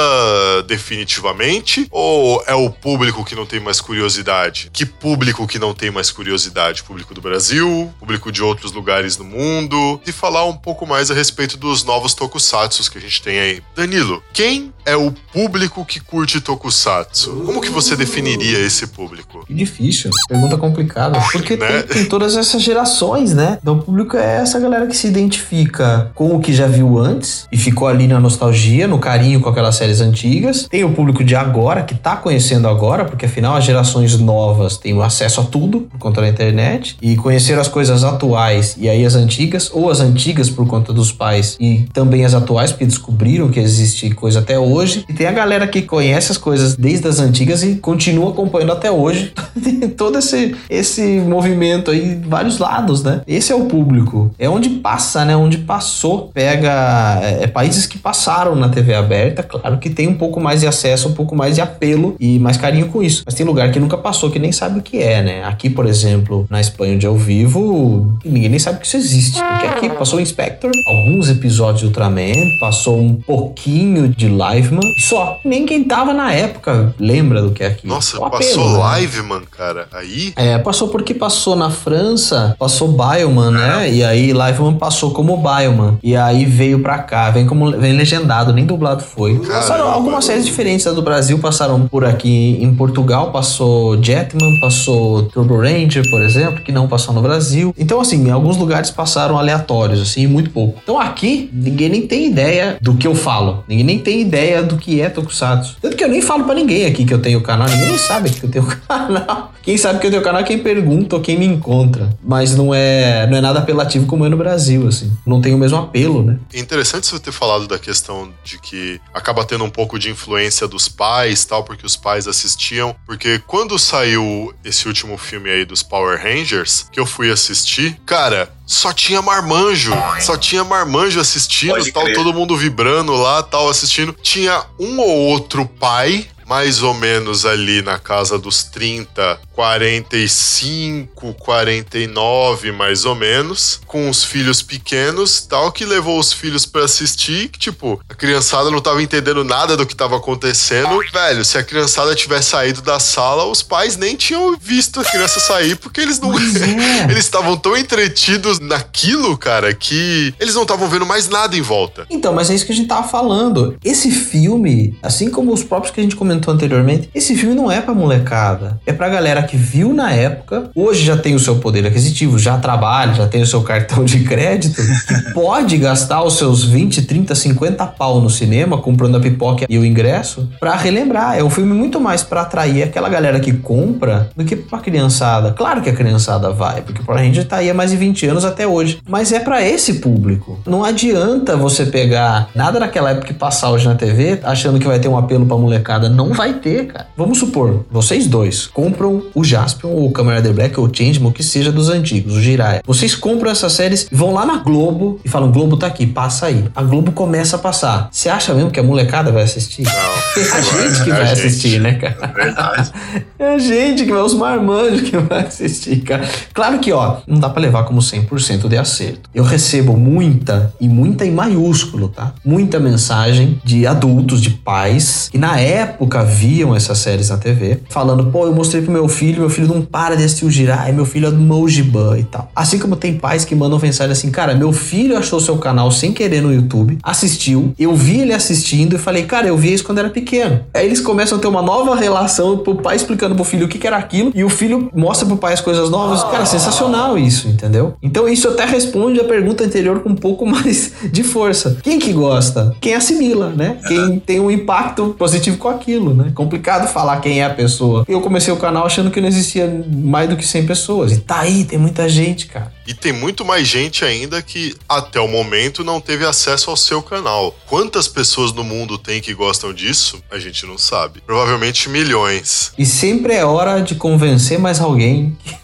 definitivamente? Ou é o público que não tem mais curiosidade? Que público que não tem mais curiosidade? Público do Brasil? Público de outros lugares no mundo? E falar um pouco mais a respeito dos novos tokusatsus que a gente tem aí. Danilo, quem é o público que curte tokusatsu? Como que você definiria esse público? Que difícil, pergunta complicada. Porque Né? tem, tem todas essas gerações, né? Então o público é essa galera que se identifica com o que já viu antes e ficou ali na nostalgia, no carinho com aquelas séries antigas. Tem o público de agora, que tá conhecendo agora, porque afinal as gerações novas têm acesso a tudo por conta da internet e conheceram as coisas atuais e aí as antigas, ou as antigas por conta dos pais e também as atuais, porque descobriram que existe coisa até hoje. E tem a galera que conhece as coisas desde as antigas e continua acompanhando até hoje <laughs> todo esse, esse movimento aí, vários lados, né? Esse é o público. É onde passa, né? Onde passou. Pega é, é países que passaram na TV aberta, claro que tem um pouco mais de acesso, um pouco mais de apelo e mais carinho com isso. Mas tem lugar que nunca passou, que nem sabe o que é, né? Aqui, por exemplo, na Espanha onde eu vivo, ninguém nem sabe que isso existe. Porque aqui passou o Inspector, alguns episódios de Ultraman, passou um pouquinho de Liveman, só. Nem quem tava na época lembra do que é aqui. Nossa, apelo, passou né? live, mano, cara. Aí. É, passou porque passou na França, passou Bioman, né? E aí Liveman passou como Bioman. E aí veio pra cá, vem como vem legendado, nem dublado foi. Passaram algumas séries diferentes da do Brasil, passaram por aqui em Portugal, passou Jetman, passou Turbo Ranger, por exemplo, que não passou no Brasil. Então, assim, em alguns lugares passaram aleatórios, assim, muito pouco. Então aqui, ninguém nem tem ideia do que eu falo. Ninguém nem tem ideia do que é Tokusatsu. Tanto que eu nem falo pra ninguém aqui que eu tenho canal, ninguém nem sabe que eu tenho <laughs> canal. Quem sabe que eu tenho canal é quem pergunta ou quem me encontra. Mas não é, não é nada apelativo como é no Brasil, assim. Não tem o mesmo apelo, né? É interessante você ter falado da questão de que acaba tendo um pouco de influência dos pais, tal, porque os pais assistiam. Porque quando saiu esse último filme aí dos Power Rangers, que eu fui assistir, cara, só tinha marmanjo. Só tinha marmanjo assistindo, Pode tal, crer. todo mundo vibrando lá, tal, assistindo. Tinha um ou outro pai. Mais ou menos ali na casa dos 30, 45, 49, mais ou menos, com os filhos pequenos, tal, que levou os filhos pra assistir, que tipo, a criançada não tava entendendo nada do que tava acontecendo. Velho, se a criançada tivesse saído da sala, os pais nem tinham visto a criança sair, porque eles não. é. <laughs> eles estavam tão entretidos naquilo, cara, que eles não estavam vendo mais nada em volta. Então, mas é isso que a gente tava falando. Esse filme, assim como os próprios que a gente comentou anteriormente, esse filme não é pra molecada. É pra galera que viu na época, hoje já tem o seu poder aquisitivo, já trabalha, já tem o seu cartão de crédito, que <laughs> pode gastar os seus 20, 30, 50 pau no cinema, comprando a pipoca e o ingresso, pra relembrar. É um filme muito mais pra atrair aquela galera que compra do que pra criançada. Claro que a criançada vai, porque Power Ranger tá aí há mais de 20 anos até hoje. Mas é pra esse público. Não adianta você pegar nada daquela época que passar hoje na TV, achando que vai ter um apelo pra molecada. Não vai ter, cara. Vamos supor, vocês dois compram o Jaspion, ou o Kamen Rider Black, ou o Changeman, o que seja dos antigos, o Jiraiya. Vocês compram essas séries, vão lá na Globo e falam, Globo tá aqui, passa aí. A Globo começa a passar. Você acha mesmo que a molecada vai assistir? Não. É a <laughs> gente que É vai gente. assistir, né, cara? Verdade. <laughs> É a gente que vai, os marmanjos que vai assistir, cara. Claro que, ó, não dá pra levar como 100% de acerto. Eu recebo muita, e muita em maiúsculo, tá? Muita mensagem de adultos, de pais, que na época viam essas séries na TV, falando, pô, eu mostrei pro meu filho, meu filho não para de assistir o Jirai, meu filho é do Mojiban e tal. Assim como tem pais que mandam mensagem assim, cara, meu filho achou seu canal sem querer no YouTube, assistiu, eu vi ele assistindo e falei, cara, eu vi isso quando era pequeno. Aí eles começam a ter uma nova relação, pro pai explicando pro filho o que, que era aquilo, e o filho mostra pro pai as coisas novas. Cara, sensacional isso, entendeu? Então isso até responde a pergunta anterior com um pouco <laughs> mais de força. Quem que gosta? Quem assimila, né? Quem tem um impacto positivo com aquilo, né? Complicado falar quem é a pessoa. Eu comecei o canal achando que não existia mais do que 100 pessoas. E tá aí, tem muita gente, cara. E tem muito mais gente ainda que até o momento não teve acesso ao seu canal. Quantas pessoas no mundo tem que gostam disso? A gente não sabe. Provavelmente milhões. E sempre é hora de convencer mais alguém <laughs>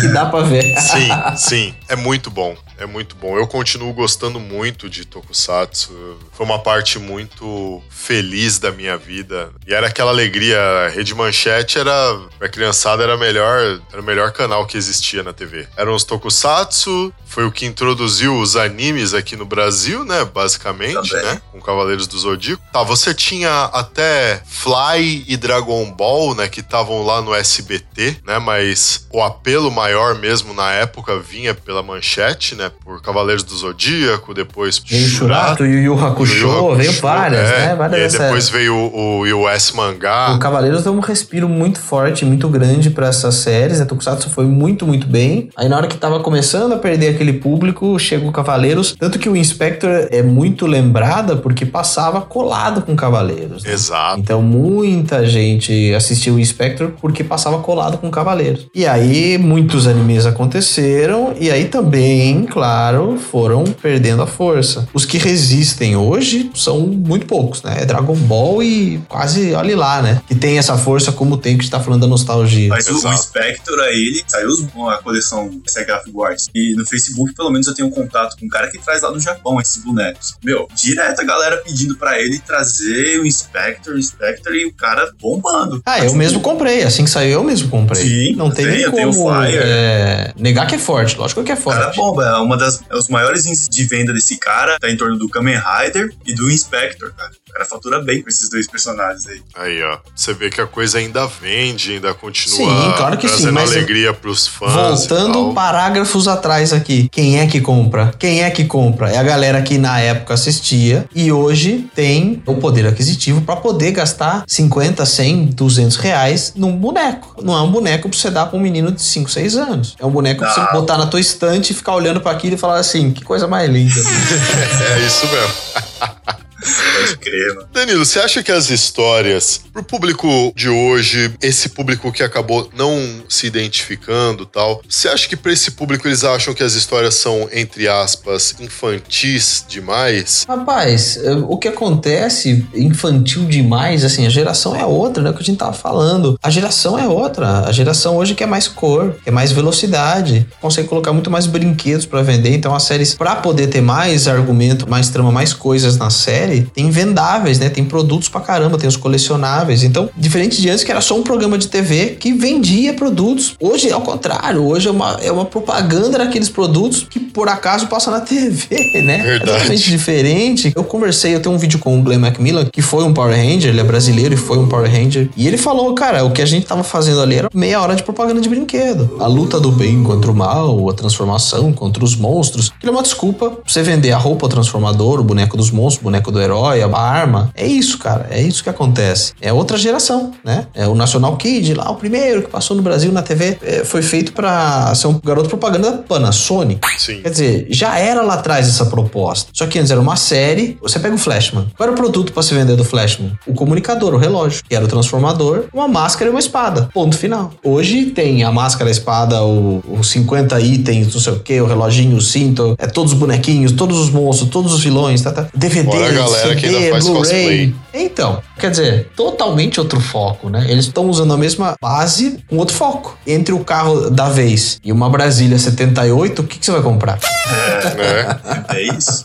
que dá pra ver. Sim, sim. É muito bom. É muito bom. Eu continuo gostando muito de Tokusatsu. Foi uma parte muito feliz da minha vida. E era aquela alegria. A Rede Manchete era. Pra criançada era melhor. Era o melhor canal que existia na TV. Eram os Tokusatsu Tokusatsu foi o que introduziu os animes aqui no Brasil, né? Basicamente, Também. né? Com Cavaleiros do Zodíaco. Tá, você tinha até Fly e Dragon Ball, né? Que estavam lá no SBT, né? Mas o apelo maior mesmo na época vinha pela manchete, né? Por Cavaleiros do Zodíaco, depois Veio Shurato, Yu Yu Hakusho, Yu Hakusho, veio várias, é. né? Várias E depois veio o, o US Mangá. O Cavaleiros deu um respiro muito forte, muito grande pra essas séries. A Tokusatsu foi muito, muito bem. Aí na hora que tava começando a perder aquele público, chega o Cavaleiros. Tanto que o Inspector é muito lembrada porque passava colado com Cavaleiros. né? Exato. Então muita gente assistiu o Inspector porque passava colado com Cavaleiros. E aí muitos animes aconteceram e aí também, claro, foram perdendo a força. Os que resistem hoje são muito poucos, né? É Dragon Ball e quase, olhe lá, né? Que tem essa força como tem que a gente tá falando da nostalgia. Mas o. Spectre aí, ele saiu os- a coleção Sega E no Facebook, pelo menos, eu tenho um contato com um cara que traz lá do Japão esses bonecos. Meu, direto a galera pedindo pra ele trazer o Inspector, o Inspector e o cara bombando. Ah, eu mesmo comprei. Assim que saiu, eu mesmo comprei. Sim, Não tem nem como flyer. é, negar que é forte. Lógico que é O cara forte. bomba, é uma das é os maiores índices de venda desse cara, tá em torno do Kamen Rider e do Inspector, cara. O cara fatura bem com esses dois personagens aí. Aí, ó. Você vê que a coisa ainda vende, ainda continua Sim, claro que sim, trazendo mas alegria pros fãs. e Voltando tal. Parágrafos atrás aqui. Quem é que compra? Quem é que compra? É a galera que na época assistia e hoje tem o poder aquisitivo para poder gastar 50, 100, 200 reais num boneco. Não é um boneco pra você dar pra um menino de 5, 6 anos. É um boneco pra você botar na tua estante e ficar olhando para aquilo e falar assim: que coisa mais linda. <laughs> É isso mesmo. <laughs> Pode crer, mano. Danilo, você acha que as histórias, pro público de hoje, esse público que acabou não se identificando e tal, você acha que pra esse público eles acham que as histórias são, entre aspas, infantis demais? Rapaz, eh, o que acontece infantil demais, assim, a geração é outra, né? O que a gente tava falando. A geração é outra. A geração hoje quer mais cor, quer mais velocidade, consegue colocar muito mais brinquedos pra vender. Então, as séries, pra poder ter mais argumento, mais trama, mais coisas na série, tem vendáveis, né? Tem produtos pra caramba, tem os colecionáveis. Então, diferente de antes, que era só um programa de TV que vendia produtos. Hoje é o contrário. Hoje é uma, é uma propaganda daqueles produtos que por acaso passa na <laughs> TV, né? Verdade. É totalmente diferente. Eu conversei, eu tenho um vídeo com o Glenn Macmillan, que foi um Power Ranger, ele é brasileiro e foi um Power Ranger. E ele falou, cara, o que a gente tava fazendo ali era meia hora de propaganda de brinquedo. A luta do bem contra o mal, a transformação contra os monstros. Aquilo é uma desculpa pra você vender a roupa, o transformador, o boneco dos monstros, o boneco do herói, a arma. É isso, cara. É isso que acontece. É outra geração, né? É o National Kid, lá o primeiro que passou no Brasil na TV, é, foi feito pra ser um garoto propaganda da Panasonic. Sim. Quer dizer, já era lá atrás essa proposta. Só que antes era uma série. Você pega o Flashman. Qual era o produto pra se vender do Flashman? O comunicador, o relógio, que era o transformador, uma máscara e uma espada. Ponto final. Hoje tem a máscara, a espada, o- os 50 itens, não sei o que, o reloginho, o cinto, é todos os bonequinhos, todos os monstros, todos os vilões, tá, tá. DVD, Fora a galera que ainda faz cosplay. Blu-ray. Então, quer dizer, totalmente outro foco, né? Eles estão usando a mesma base com outro foco. Entre o carro da vez e uma Brasília 78, o que, que você vai comprar? É. É isso.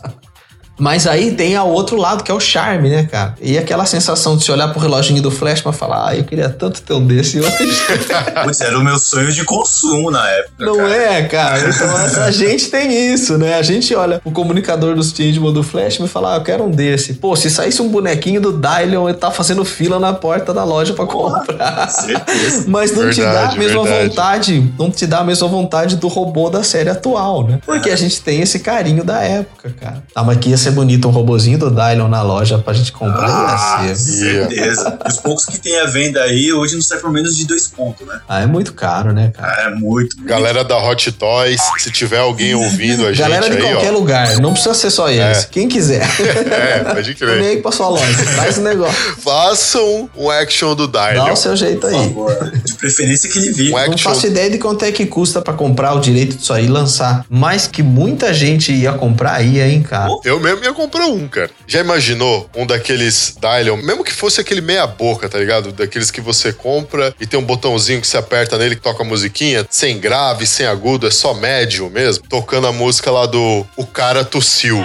Mas aí tem a outro lado, que é o charme, né, cara? E aquela sensação de se olhar pro reloginho do flash pra falar, ah, eu queria tanto ter um desse hoje. <laughs> Putz, era o meu sonho de consumo na época. Não cara. é, cara? Então a gente tem isso, né? A gente olha o comunicador dos Changeman do Flash e fala, ah, eu quero um desse. Pô, se saísse um bonequinho do Dylion, ele tá fazendo fila na porta da loja pra comprar. Certeza. <laughs> Mas não te dá a Verdade, mesma verdade. vontade, não te dá a mesma vontade do robô da série atual, né? Porque a gente tem esse carinho da época, cara. Ah, mas que ia ser bonito um robozinho do Dylion na loja pra gente comprar, Ah, ia ser. certeza. Os poucos que tem a venda aí, hoje não sai por menos de dois pontos, né? Ah, é muito caro, né, cara? Ah, É muito. Galera da Hot Toys, se tiver alguém ouvindo a gente Galera de aí, qualquer ó. lugar, não precisa ser só eles. É. Quem quiser. <laughs> É, pode Vem crer. aí pra sua loja, faz o negócio. Façam um action do Dá Dylion. o seu jeito Por aí. favor. De preferência que ele vire. Um Não action faço ideia de quanto é que custa pra comprar o direito disso aí e lançar. Mas que muita gente ia comprar ia, hein, cara. Eu mesmo ia comprar um, cara. Já imaginou um daqueles Dylion, mesmo que fosse aquele meia boca, tá ligado? Daqueles que você compra e tem um botãozinho que você aperta nele que toca a musiquinha, sem grave, sem agudo, é só médio mesmo, tocando a música lá do O Cara Tossiu.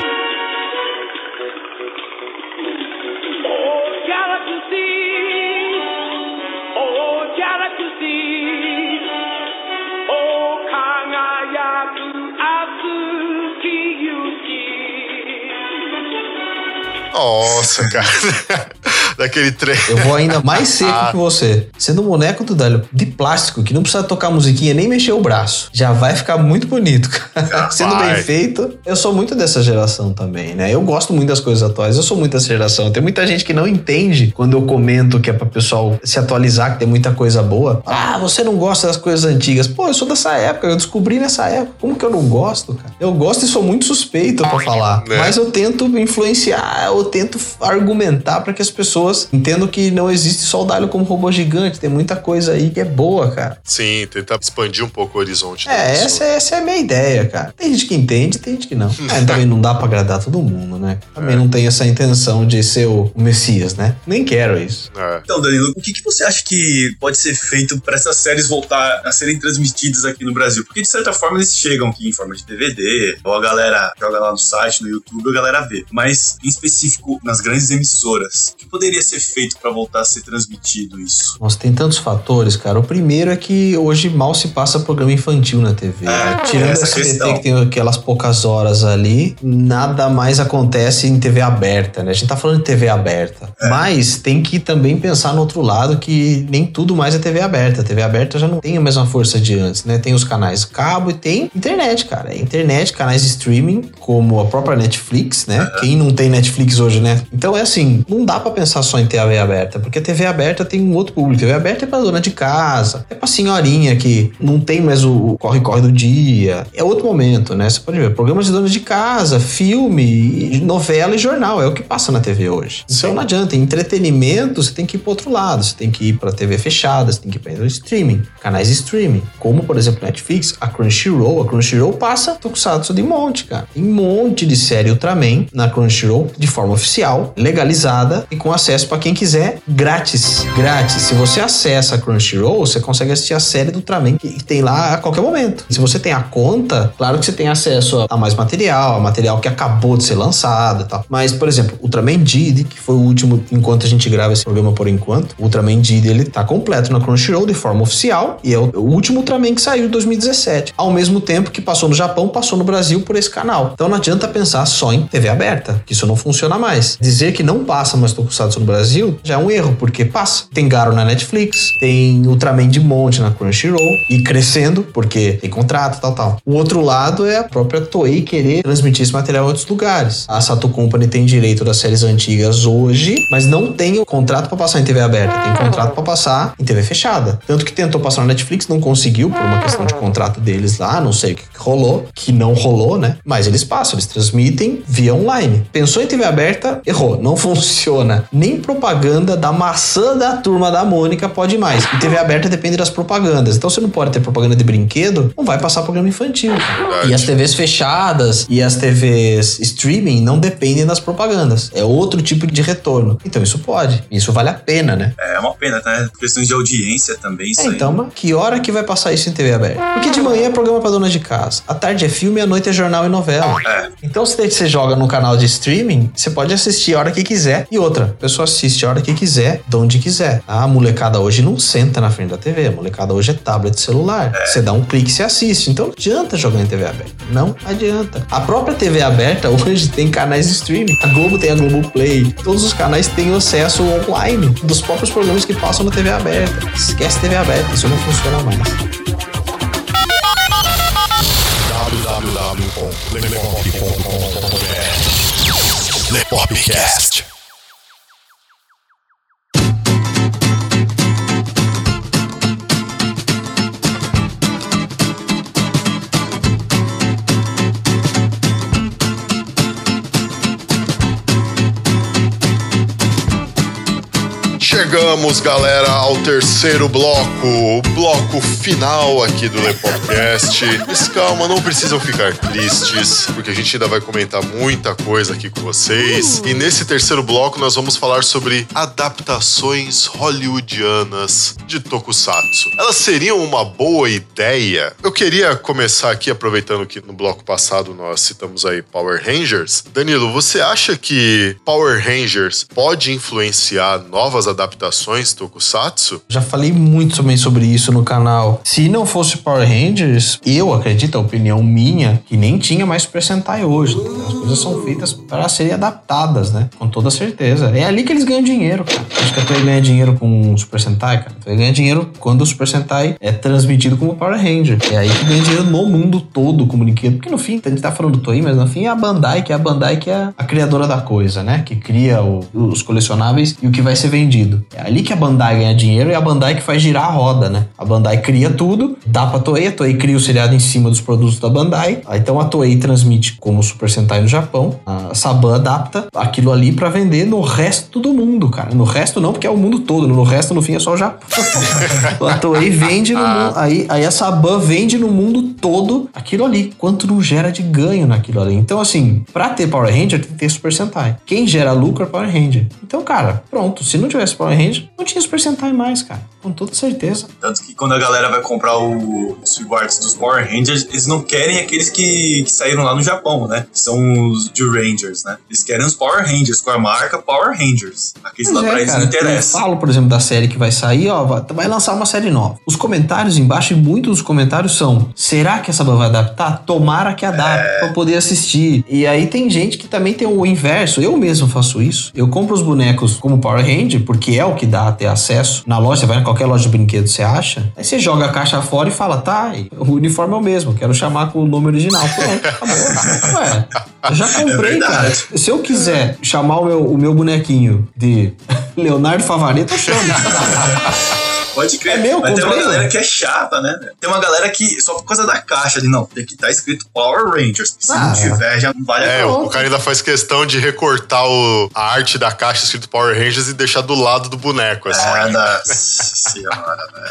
Nossa, cara. <laughs> Daquele trem. Eu vou ainda mais seco Ah. que você. Sendo um boneco do Délio de plástico, que não precisa tocar musiquinha nem mexer o braço. Já vai ficar muito bonito, cara. Sendo bem feito. Eu sou muito dessa geração também, né? Eu gosto muito das coisas atuais. Eu sou muito dessa geração. Tem muita gente que não entende quando eu comento que é pra pessoal se atualizar, que tem muita coisa boa. Ah, você não gosta das coisas antigas. Pô, eu sou dessa época. Eu descobri nessa época. Como que eu não gosto, cara? Eu gosto e sou muito suspeito pra falar. Né? Mas eu tento influenciar, eu tento argumentar para que as pessoas entendam que não existe só o Dálio como robô gigante, tem muita coisa aí que é boa, cara. Sim, tentar expandir um pouco o horizonte. É, essa, essa é a minha ideia, cara. Tem gente que entende, tem gente que não. <laughs> É, também não dá pra agradar todo mundo, né? Também não tenho essa intenção de ser o, o Messias, né? Nem quero isso. É. Então, Danilo, o que, que você acha que pode ser feito para essas séries voltar a serem transmitidas aqui no Brasil? Porque, de certa forma, eles chegam aqui em forma de DVD, ou a galera joga lá no site, no YouTube, a galera vê. Mas, em específico, nas grandes emissoras, o que poderia ser feito para voltar a ser transmitido isso? Nossa, tem tantos fatores, cara. O primeiro é que hoje mal se passa programa infantil na TV. né? É, Tirando essa SBT questão. que tem aquelas poucas horas ali, nada mais acontece em TV aberta, né? A gente tá falando de TV aberta. É. Mas tem que também pensar no outro lado que nem tudo mais é TV aberta. A TV aberta já não tem a mesma força de antes, né? Tem os canais cabo e tem internet, cara. É internet, canais de streaming, como a própria Netflix, né? Quem não tem Netflix hoje, né? Então é assim, não dá pra pensar só em TV aberta, porque TV aberta tem um outro público. TV aberta é pra dona de casa, é pra senhorinha que não tem mais o corre-corre do dia. É outro momento, né? Você pode ver, programas de dona de casa, filme, novela e jornal, é o que passa na TV hoje. Então não adianta, entretenimento você tem que ir pro outro lado, você tem que ir pra TV fechada, você tem que ir pra streaming, canais de streaming, como por exemplo Netflix, a Crunchyroll, a Crunchyroll passa Tokusatsu de monte, cara. Tem um monte de série Ultraman na Crunchyroll de forma oficial, legalizada e com acesso pra quem quiser, grátis, grátis. Se você acessa a Crunchyroll, você consegue assistir a série do Ultraman que tem lá a qualquer momento. Se você tem a conta, claro que você tem acesso a- mais material, a material que acabou de ser lançado e tal. Mas, por exemplo, Ultraman Didi, que foi o último enquanto a gente grava esse programa por enquanto, o Ultraman Didi ele tá completo na Crunchyroll de forma oficial e é o, o último Ultraman que saiu em 2017. Ao mesmo tempo que passou no Japão, passou no Brasil por esse canal. Então não adianta pensar só em TV aberta, que isso não funciona mais. Dizer que não passa mais Tokusatsu no Brasil já é um erro, porque passa. Tem Garo na Netflix, tem Ultraman de monte na Crunchyroll e crescendo, porque tem contrato, tal, tal. O outro lado é a própria Toei querer transmitir esse material em outros lugares. A Sato Company tem direito das séries antigas hoje, mas não tem o contrato pra passar em TV aberta, tem contrato pra passar em TV fechada. Tanto que tentou passar na Netflix, não conseguiu por uma questão de contrato deles lá, não sei o que rolou, que não rolou, né? Mas eles passam, eles transmitem via online. Pensou em TV aberta, errou, não <laughs> funciona. Nem propaganda da maçã da turma da Mônica pode mais. E TV aberta depende das propagandas. Então você não pode ter propaganda de brinquedo, não vai passar programa infantil. E as TVs fechadas e as TVs streaming não dependem das propagandas. É outro tipo de retorno. Então isso pode. Isso vale a pena, né? É uma pena, né? Questões de audiência também, É, então, mas que hora que vai passar isso em TV aberta? Porque de manhã é programa pra dona de casa, à tarde é filme, à noite é jornal e novela. É. Então, se você joga no canal de streaming, você pode assistir a hora que quiser. E outra, a pessoa assiste a hora que quiser, de onde quiser. A molecada hoje não senta na frente da TV, a molecada hoje é tablet celular. Você dá um clique e você assiste. Então não adianta jogar em TV aberta. Não adianta. A própria TV aberta <laughs> hoje tem canais de streaming. A Globo tem a Globo Play. Todos os canais têm acesso online dos próprios programas que passam na TV aberta. Esquece TV aberta, isso não funciona mais. www.lepop.com.br Lepopcast. Chegamos, galera, ao terceiro bloco, o bloco final aqui do Lepopcast. Mas calma, não precisam ficar tristes, porque a gente ainda vai comentar muita coisa aqui com vocês. E nesse terceiro bloco nós vamos falar sobre adaptações hollywoodianas de Tokusatsu. Elas seriam uma boa ideia? Eu queria começar aqui, aproveitando que no bloco passado nós citamos aí Power Rangers. Danilo, você acha que Power Rangers pode influenciar novas adaptações adaptações tokusatsu? Já falei muito também sobre isso no canal. Se não fosse Power Rangers, eu acredito, a opinião minha, que nem tinha mais Super Sentai hoje. As coisas são feitas para serem adaptadas, né? Com toda certeza. É ali que eles ganham dinheiro, cara. Acho que a Toei ganha dinheiro com o Super Sentai, cara. A Toei ganha dinheiro quando o Super Sentai é transmitido como Power Ranger. É aí que ganha dinheiro no mundo todo como brinquedo. Porque no fim, a gente tá falando do Toei, mas no fim é a Bandai, que é a Bandai que é a criadora da coisa, né? Que cria o- os colecionáveis e o que vai ser vendido. É ali que a Bandai ganha dinheiro e é a Bandai que faz girar a roda, né? A Bandai cria tudo, dá pra Toei, a Toei cria o seriado em cima dos produtos da Bandai. Então a Toei transmite como Super Sentai no Japão, a Saban adapta aquilo ali pra vender no resto do mundo, cara. No resto não, porque é o mundo todo, no resto no fim é só o Japão. <laughs> a Toei vende no mundo, aí, aí a Saban vende no mundo todo aquilo ali. Quanto não gera de ganho naquilo ali. Então, assim, pra ter Power Ranger, tem que ter Super Sentai. Quem gera lucro é Power Ranger. Então, cara, pronto. Se não tivesse Power Ranger, não tinha Super Sentai mais, cara. Com toda certeza. Tanto que quando a galera vai comprar o- os figuarts dos Power Rangers, eles não querem aqueles que, que saíram lá no Japão, né? Que são os de Rangers, né? Eles querem os Power Rangers com a marca Power Rangers. Aqueles lá Pois pra é, eles cara, não eu interessa. falo, por exemplo, da série que vai sair, ó, vai- lançar uma série nova. Os comentários embaixo, e muitos dos comentários são: será que essa vai adaptar? Tomara que adapte É. pra poder assistir. E aí tem gente que também tem o inverso. Eu mesmo faço isso. Eu compro os bonecos como Power Ranger, porque é o que dá até acesso. Na loja, você vai em qualquer loja de brinquedos, você acha. Aí você joga a caixa fora e fala: tá, o uniforme é o mesmo, quero chamar com o nome original. Pronto, acabou. Ué, eu já comprei, É cara. Se eu quiser chamar o meu, o meu bonequinho de <laughs> Leonardo Favareta, eu chamo. <laughs> Pode crer. É meu, Mas tem uma galera né? que é chata, né? Tem uma galera que, só por causa da caixa, de não, tem que estar escrito Power Rangers. Se Ah, não tiver, já não vale a É, pena. o, o cara ainda faz questão de recortar o- a arte da caixa escrito Power Rangers e deixar do lado do boneco, assim. Ah, nossa <laughs> senhora, velho.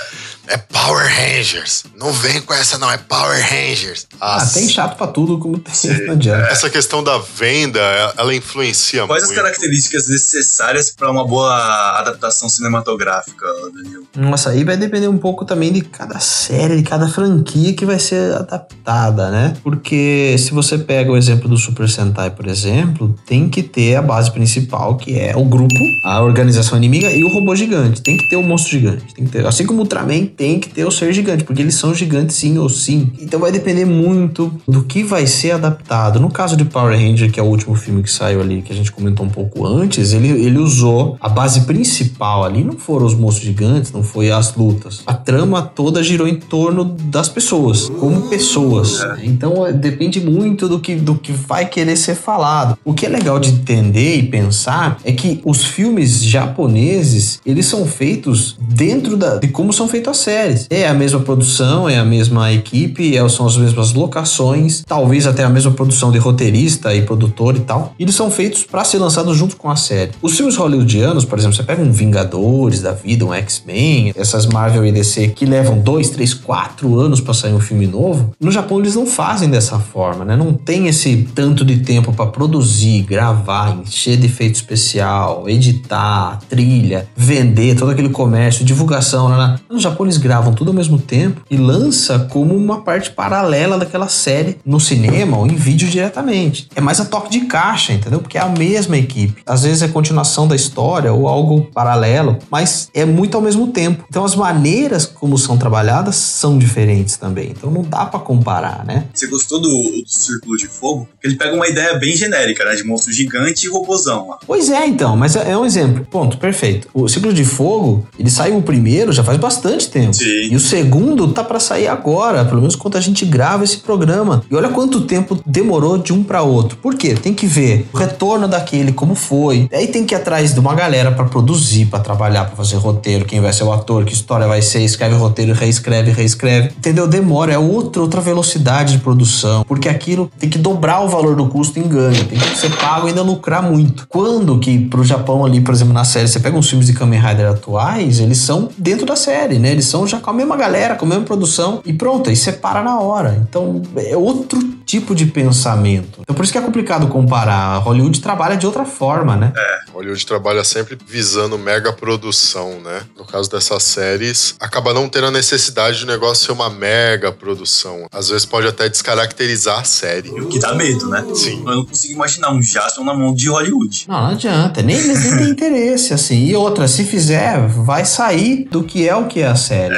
É Power Rangers. Não vem com essa, não. É Power Rangers. Ah, tem chato pra tudo, como tem, não adianta. Essa questão da venda, ela influencia Quais as muito. características necessárias para uma boa adaptação cinematográfica, Danilo? Nossa, aí vai depender um pouco também de cada série, de cada franquia que vai ser adaptada, né? Porque se você pega o exemplo do Super Sentai, por exemplo, tem que ter a base principal, que é o grupo, a organização inimiga e o robô gigante. Tem que ter o monstro gigante. Tem que ter, assim como o Ultraman tem que ter o ser gigante, porque eles são gigantes sim ou sim. Então vai depender muito do que vai ser adaptado. No caso de Power Ranger, que é o último filme que saiu ali, que a gente comentou um pouco antes, ele, ele usou a base principal ali, não foram os monstros gigantes, não foi as lutas. A trama toda girou em torno das pessoas, como pessoas. Então é, depende muito do que, do que vai querer ser falado. O que é legal de entender e pensar é que os filmes japoneses, eles são feitos dentro da, de como são feitas as séries. É a mesma produção, é a mesma equipe, é- são as mesmas locações, talvez até a mesma produção de roteirista e produtor e tal. Eles são feitos para ser lançados junto com a série. Os filmes hollywoodianos, por exemplo, você pega um Vingadores da vida, um X-Men, essas Marvel e DC que levam dois, três, quatro anos para sair um filme novo. No Japão eles não fazem dessa forma, né? Não tem esse tanto de tempo para produzir, gravar, encher de efeito especial, editar, trilha, vender, todo aquele comércio, divulgação. Né? né? No Japão eles gravam tudo ao mesmo tempo e lança como uma parte paralela daquela série no cinema ou em vídeo diretamente. É mais a toque de caixa, entendeu? Porque é a mesma equipe. Às vezes é continuação da história ou algo paralelo, mas é muito ao mesmo tempo. Então as maneiras como são trabalhadas são diferentes também. Então não dá pra comparar, né? Você gostou do, do Círculo de Fogo? Porque ele pega uma ideia bem genérica, né? De monstro gigante e robozão lá. Pois é, então, mas é é um exemplo. Ponto, perfeito. O Ciclo de Fogo, ele saiu o primeiro já faz bastante tempo. Sim. E o segundo tá pra sair agora, pelo menos quando a gente grava esse programa. E olha quanto tempo demorou de um pra outro. Por quê? Tem que ver o retorno daquele, como foi. Aí tem que ir atrás de uma galera pra produzir, pra trabalhar, pra fazer roteiro, quem vai ser o ator, que história vai ser, escreve o roteiro, reescreve, reescreve. Entendeu? Demora, é outra, outra velocidade de produção. Porque aquilo tem que dobrar o valor do custo em ganho. Tem que ser pago e ainda lucrar muito. Quando que pro Japão ali, por exemplo, na série, você pega uns filmes de Kamen Rider atuais, eles são dentro da série, né? Eles são já com a mesma galera, com a mesma produção e pronto, aí separa na hora. Então é outro tipo de pensamento. Então por isso que é complicado comparar. Hollywood trabalha de outra forma, né? Hollywood trabalha sempre visando mega produção, né? No caso dessas séries, acaba não tendo a necessidade de o negócio ser uma mega produção. Às vezes pode até descaracterizar a série. O que dá medo, né? Sim. Eu não consigo imaginar um Jaspion na mão de Hollywood. Não, não adianta. Nem eles nem têm interesse, assim. E outra, se fizer, vai sair do que é o que é a série.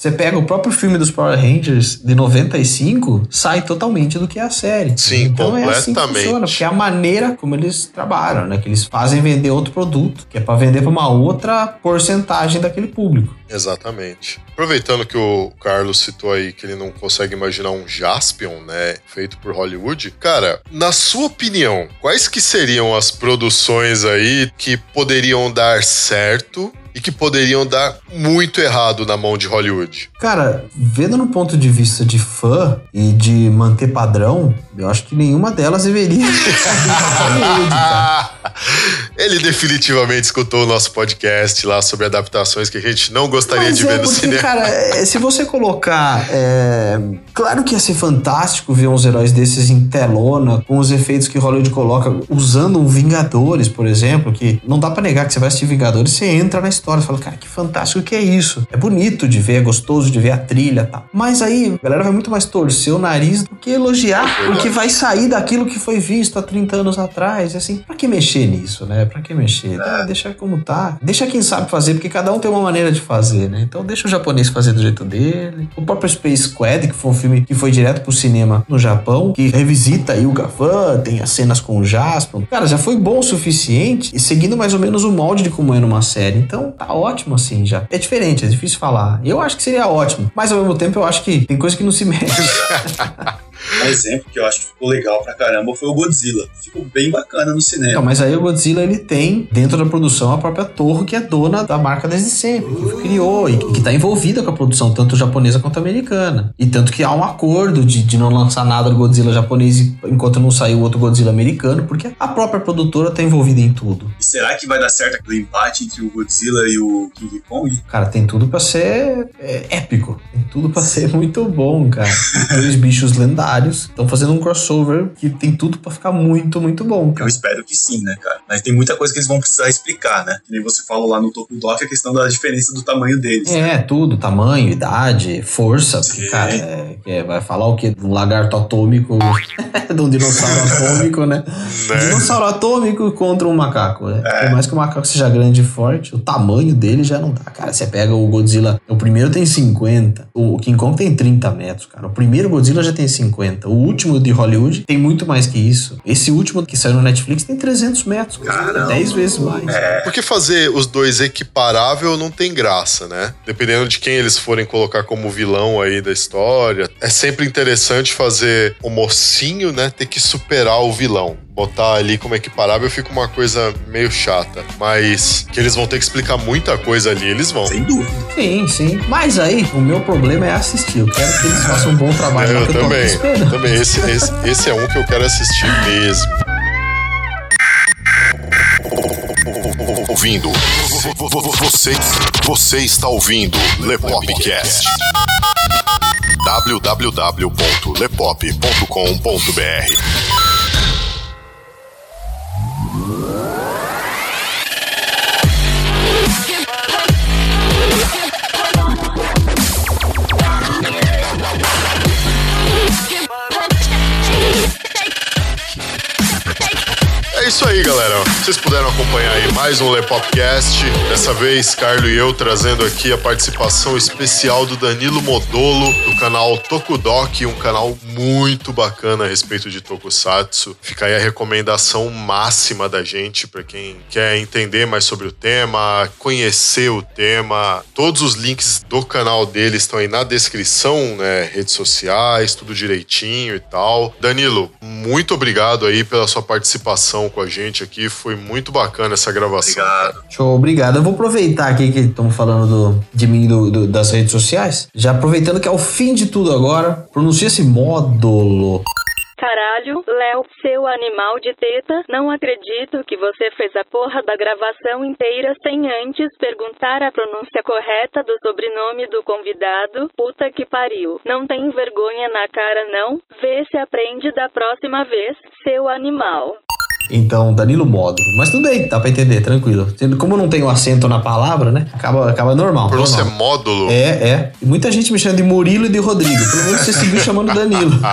Você pega o próprio filme dos Power Rangers de 95, sai totalmente do que é a série. Sim, então é assim que completamente. funciona, porque é a maneira como eles trabalham, né? Que eles fazem vender outro produto, que é pra vender pra uma outra porcentagem daquele público. Exatamente. Aproveitando que o Carlos citou aí que ele não consegue imaginar um Jaspion, né, feito por Hollywood. Cara, na sua opinião, quais que seriam as produções aí que poderiam dar certo e que poderiam dar muito errado na mão de Hollywood? Cara, vendo no ponto de vista de fã e de manter padrão, eu acho que nenhuma delas deveria <laughs> Hollywood, cara. <laughs> Ele definitivamente escutou o nosso podcast lá sobre adaptações que a gente não gostaria Mas de é ver no porque, cinema. cara, é, se você colocar. é, claro que ia ser fantástico ver uns heróis desses em telona, com os efeitos que Hollywood coloca, usando um Vingadores, por exemplo, que não dá pra negar que você vai assistir Vingadores, você entra na história e fala, cara, que fantástico que é isso. É bonito de ver, é gostoso de ver a trilha e tal. Mas aí, a galera vai muito mais torcer o nariz do que elogiar o que vai sair daquilo que foi visto há 30 anos atrás. Assim, pra que mexer nisso, né? Pra que mexer? Ah, deixa como tá. Deixa quem sabe fazer, porque cada um tem uma maneira de fazer, né? Então deixa o japonês fazer do jeito dele. O próprio Space Squad, que foi um filme que foi direto pro cinema no Japão, que revisita aí o Gavan, tem as cenas com o Jasper. Cara, já foi bom o suficiente e seguindo mais ou menos o molde de como é numa série. Então tá ótimo assim já. É diferente, é difícil falar. Eu acho que seria ótimo, mas ao mesmo tempo eu acho que tem coisa que não se <laughs> mexe. Um exemplo que eu acho que ficou legal pra caramba foi o Godzilla. Ficou bem bacana no cinema. Não, mas aí o Godzilla ele tem dentro da produção a própria Torre que é dona da marca desde sempre, que criou e que está envolvida com a produção tanto japonesa quanto americana. E tanto que há um acordo de, de não lançar nada do Godzilla japonês enquanto não sair o outro Godzilla americano, porque a própria produtora está envolvida em tudo. E será que vai dar certo aquele empate entre o Godzilla e o King Kong? Cara, tem tudo pra ser é, épico. Tem tudo pra ser <laughs> muito bom, cara. Dois bichos lendários estão fazendo um crossover que tem tudo pra ficar muito, muito bom, Eu cara. espero que sim, né, cara? Mas tem muita coisa que eles vão precisar explicar, né? Que nem você falou lá no Topo Doc, a questão da diferença do tamanho deles. É, tudo, tamanho, idade, força, porque, cara, é, é- vai falar o quê? De um lagarto atômico, <laughs> de um dinossauro atômico, né? Né? dinossauro atômico contra um macaco, né? Por mais que o macaco seja grande e forte, o tamanho dele já não dá. Cara, você pega o Godzilla, o primeiro tem 50, o King Kong tem 30 metros, cara. O primeiro Godzilla já tem 50, o último de Hollywood tem muito mais que isso. Esse último que saiu no Netflix tem 300 metros, cara. Caramba. 10 vezes mais. Porque fazer os dois equiparável não tem graça, né? Dependendo de quem eles forem colocar como vilão aí da história, é sempre interessante fazer o mocinho, né, ter que superar o vilão. Botar ali como equiparável fica uma coisa meio chata. Mas que eles vão ter que explicar muita coisa ali, eles vão. Sem dúvida. Sim, sim. Mas aí, o meu problema é assistir. Eu quero que eles façam um bom trabalho. Eu eu também, esperando. também. Esse, esse, esse é um que eu quero assistir mesmo. Ouvindo. Você, você está ouvindo Lepopcast. www.lepop.com.br isso aí, galera. Vocês puderam acompanhar aí mais um Lepopcast. Dessa vez, Carlo e eu trazendo aqui a participação especial do Danilo Modolo, do canal Tokudok, um canal muito bacana a respeito de Tokusatsu. Fica aí a recomendação máxima da gente para quem quer entender mais sobre o tema, conhecer o tema. Todos os links do canal dele estão aí na descrição, né? Redes sociais, tudo direitinho e tal. Danilo, muito obrigado aí pela sua participação com a gente aqui. Foi muito bacana essa gravação. Obrigado. Show, obrigado. Eu vou aproveitar aqui que estamos falando do, de mim do, do- das redes sociais. Já aproveitando que é o fim de tudo agora, pronuncia esse módulo. Caralho, Léo, seu animal de teta, não acredito que você fez a porra da gravação inteira sem antes perguntar a pronúncia correta do sobrenome do convidado. Puta que pariu. Não tem vergonha na cara, não? Vê se aprende da próxima vez, seu animal. Então, Danilo Módulo. Mas tudo bem, dá pra entender, tranquilo. Como eu não tenho acento na palavra, né? Acaba, acaba normal. Pronúncia é normal. módulo. É, é. E muita gente me chama de Murilo e de Rodrigo. Pelo menos você seguiu chamando Danilo. <laughs>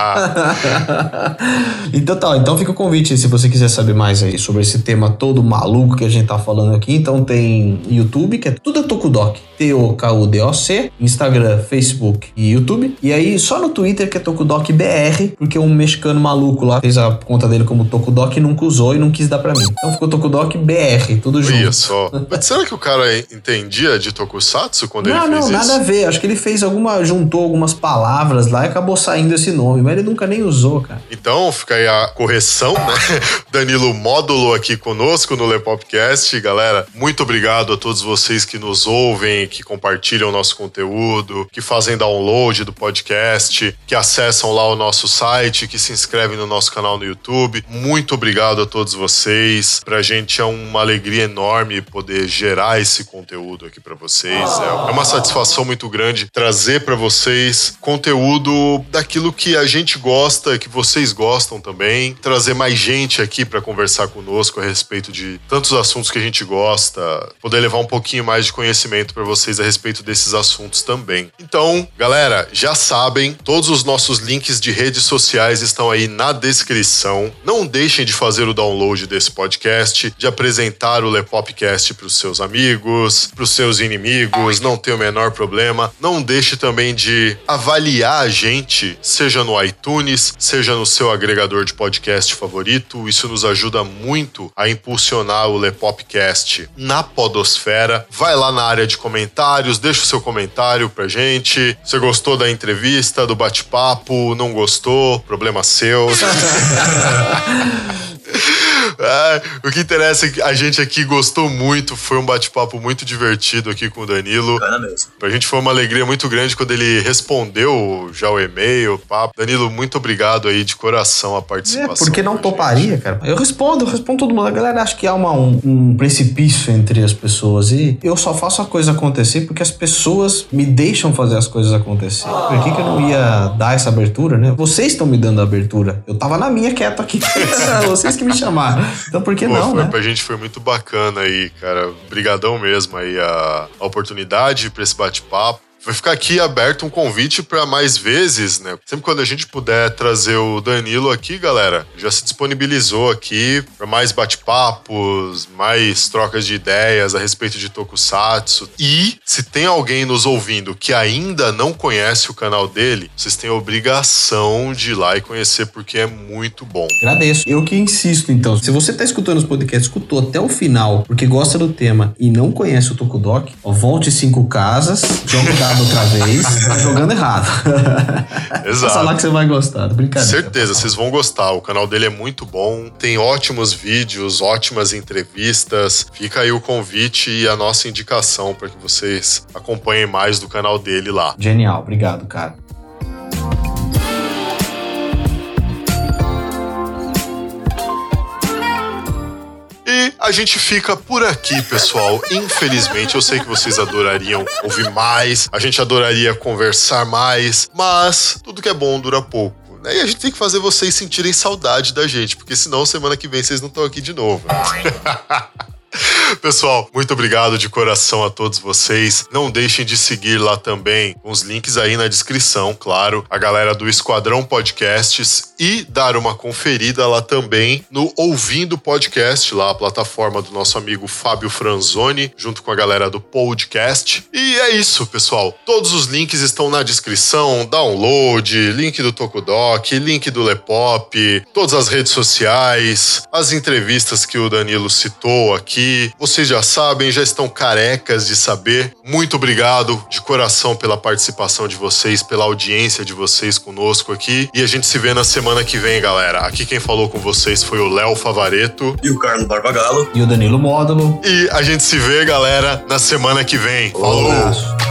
<laughs> então tá, então fica o convite se você quiser saber mais aí sobre esse tema todo maluco que a gente tá falando aqui. Então tem YouTube, que é tudo é Tokudok. T-O-K-U-D-O-C. Instagram, Facebook e YouTube. E aí só no Twitter que é Tokudok BR, porque um mexicano maluco lá fez a conta dele como Tokudok e nunca usou e não quis dar pra mim. Então ficou Tokudok BR, tudo junto. Olha só. Mas será que o cara entendia de Tokusatsu quando Não, ele fez não, isso? nada a ver. Acho que ele fez alguma. juntou algumas palavras lá e acabou saindo esse nome, mas ele nunca nem usou, cara. Então, fica aí a correção, né? <laughs> Danilo Módulo aqui conosco no Lepopcast. Galera, muito obrigado a todos vocês que nos ouvem, que compartilham o nosso conteúdo, que fazem download do podcast, que acessam lá o nosso site, que se inscrevem no nosso canal no YouTube. Muito obrigado a todos vocês. Pra gente é uma alegria enorme poder gerar esse conteúdo aqui pra vocês. É uma satisfação muito grande trazer pra vocês conteúdo daquilo que a gente gosta, que vocês gostam também, trazer mais gente aqui pra conversar conosco a respeito de tantos assuntos que a gente gosta, poder levar um pouquinho mais de conhecimento pra vocês a respeito desses assuntos também. Então, galera, já sabem, todos os nossos links de redes sociais estão aí na descrição. Não deixem de fazer o download desse podcast, de apresentar o Lepopcast para os seus amigos, para os seus inimigos, não tem o menor problema. Não deixe também de avaliar a gente, seja no iTunes, seja no seu agregador de podcast favorito. Isso nos ajuda muito a impulsionar o Lepopcast na podosfera. Vai lá na área de comentários, deixa o seu comentário pra gente. Você gostou da entrevista, do bate-papo? Não gostou? Problema seu. <laughs> Ah, o que interessa é que a gente aqui gostou muito, foi um bate-papo muito divertido aqui com o Danilo. Cara mesmo. Pra gente foi uma alegria muito grande quando ele respondeu já o e-mail, o papo. Danilo, muito obrigado aí de coração a É, participação. porque não toparia, cara. Eu respondo, eu respondo todo mundo. A galera acha que há uma, um, um precipício entre as pessoas. E eu só faço a coisa acontecer porque as pessoas me deixam fazer as coisas acontecer. Por que, que eu não ia dar essa abertura, né? Vocês estão me dando a abertura. Eu tava na minha quieto aqui. <laughs> Vocês que me chamaram. Então por que Pô, não, foi, né? Pra gente foi muito bacana aí, cara. Obrigadão mesmo aí a, a oportunidade pra esse bate-papo. Vai ficar aqui aberto um convite para mais vezes, né? Sempre quando a gente puder trazer o Danilo aqui, galera, já se disponibilizou aqui para mais bate-papos, mais trocas de ideias a respeito de Tokusatsu. E se tem alguém nos ouvindo que ainda não conhece o canal dele, vocês têm a obrigação de ir lá e conhecer porque é muito bom. Agradeço. Eu que insisto, então. Se você tá escutando os podcasts, escutou até o final, porque gosta do tema e não conhece o Tokudok, volte cinco casas, joga dado outra vez, <laughs> tá jogando errado. <laughs> Exato. Passa lá que você vai gostar. Brincadeira. Certeza, vocês vão gostar. O canal dele é muito bom, tem ótimos vídeos, ótimas entrevistas. Fica aí o convite e a nossa indicação para que vocês acompanhem mais do canal dele lá. Genial. Obrigado, cara. A gente fica por aqui, pessoal. Infelizmente, eu sei que vocês adorariam ouvir mais, a gente adoraria conversar mais, mas tudo que é bom dura pouco. né? E a gente tem que fazer vocês sentirem saudade da gente, porque senão semana que vem vocês não estão aqui de novo. <laughs> <laughs> Pessoal, muito obrigado de coração a todos vocês. Não deixem de seguir lá também os links aí na descrição, claro, a galera do Esquadrão Podcasts e dar uma conferida lá também no Ouvindo Podcast, lá a plataforma do nosso amigo Fábio Franzoni, junto com a galera do Podcast. E é isso, pessoal. Todos os links estão na descrição, download, link do Tokudok, link do Lepop, todas as redes sociais, as entrevistas que o Danilo citou aqui. Vocês já sabem, já estão carecas de saber. Muito obrigado de coração pela participação de vocês, pela audiência de vocês conosco aqui. E a gente se vê na semana que vem, galera. Aqui quem falou com vocês foi o Léo Favareto. E o Carlos Barbagalo. E o Danilo Módulo. E a gente se vê, galera, na semana que vem. Falou! Um abraço.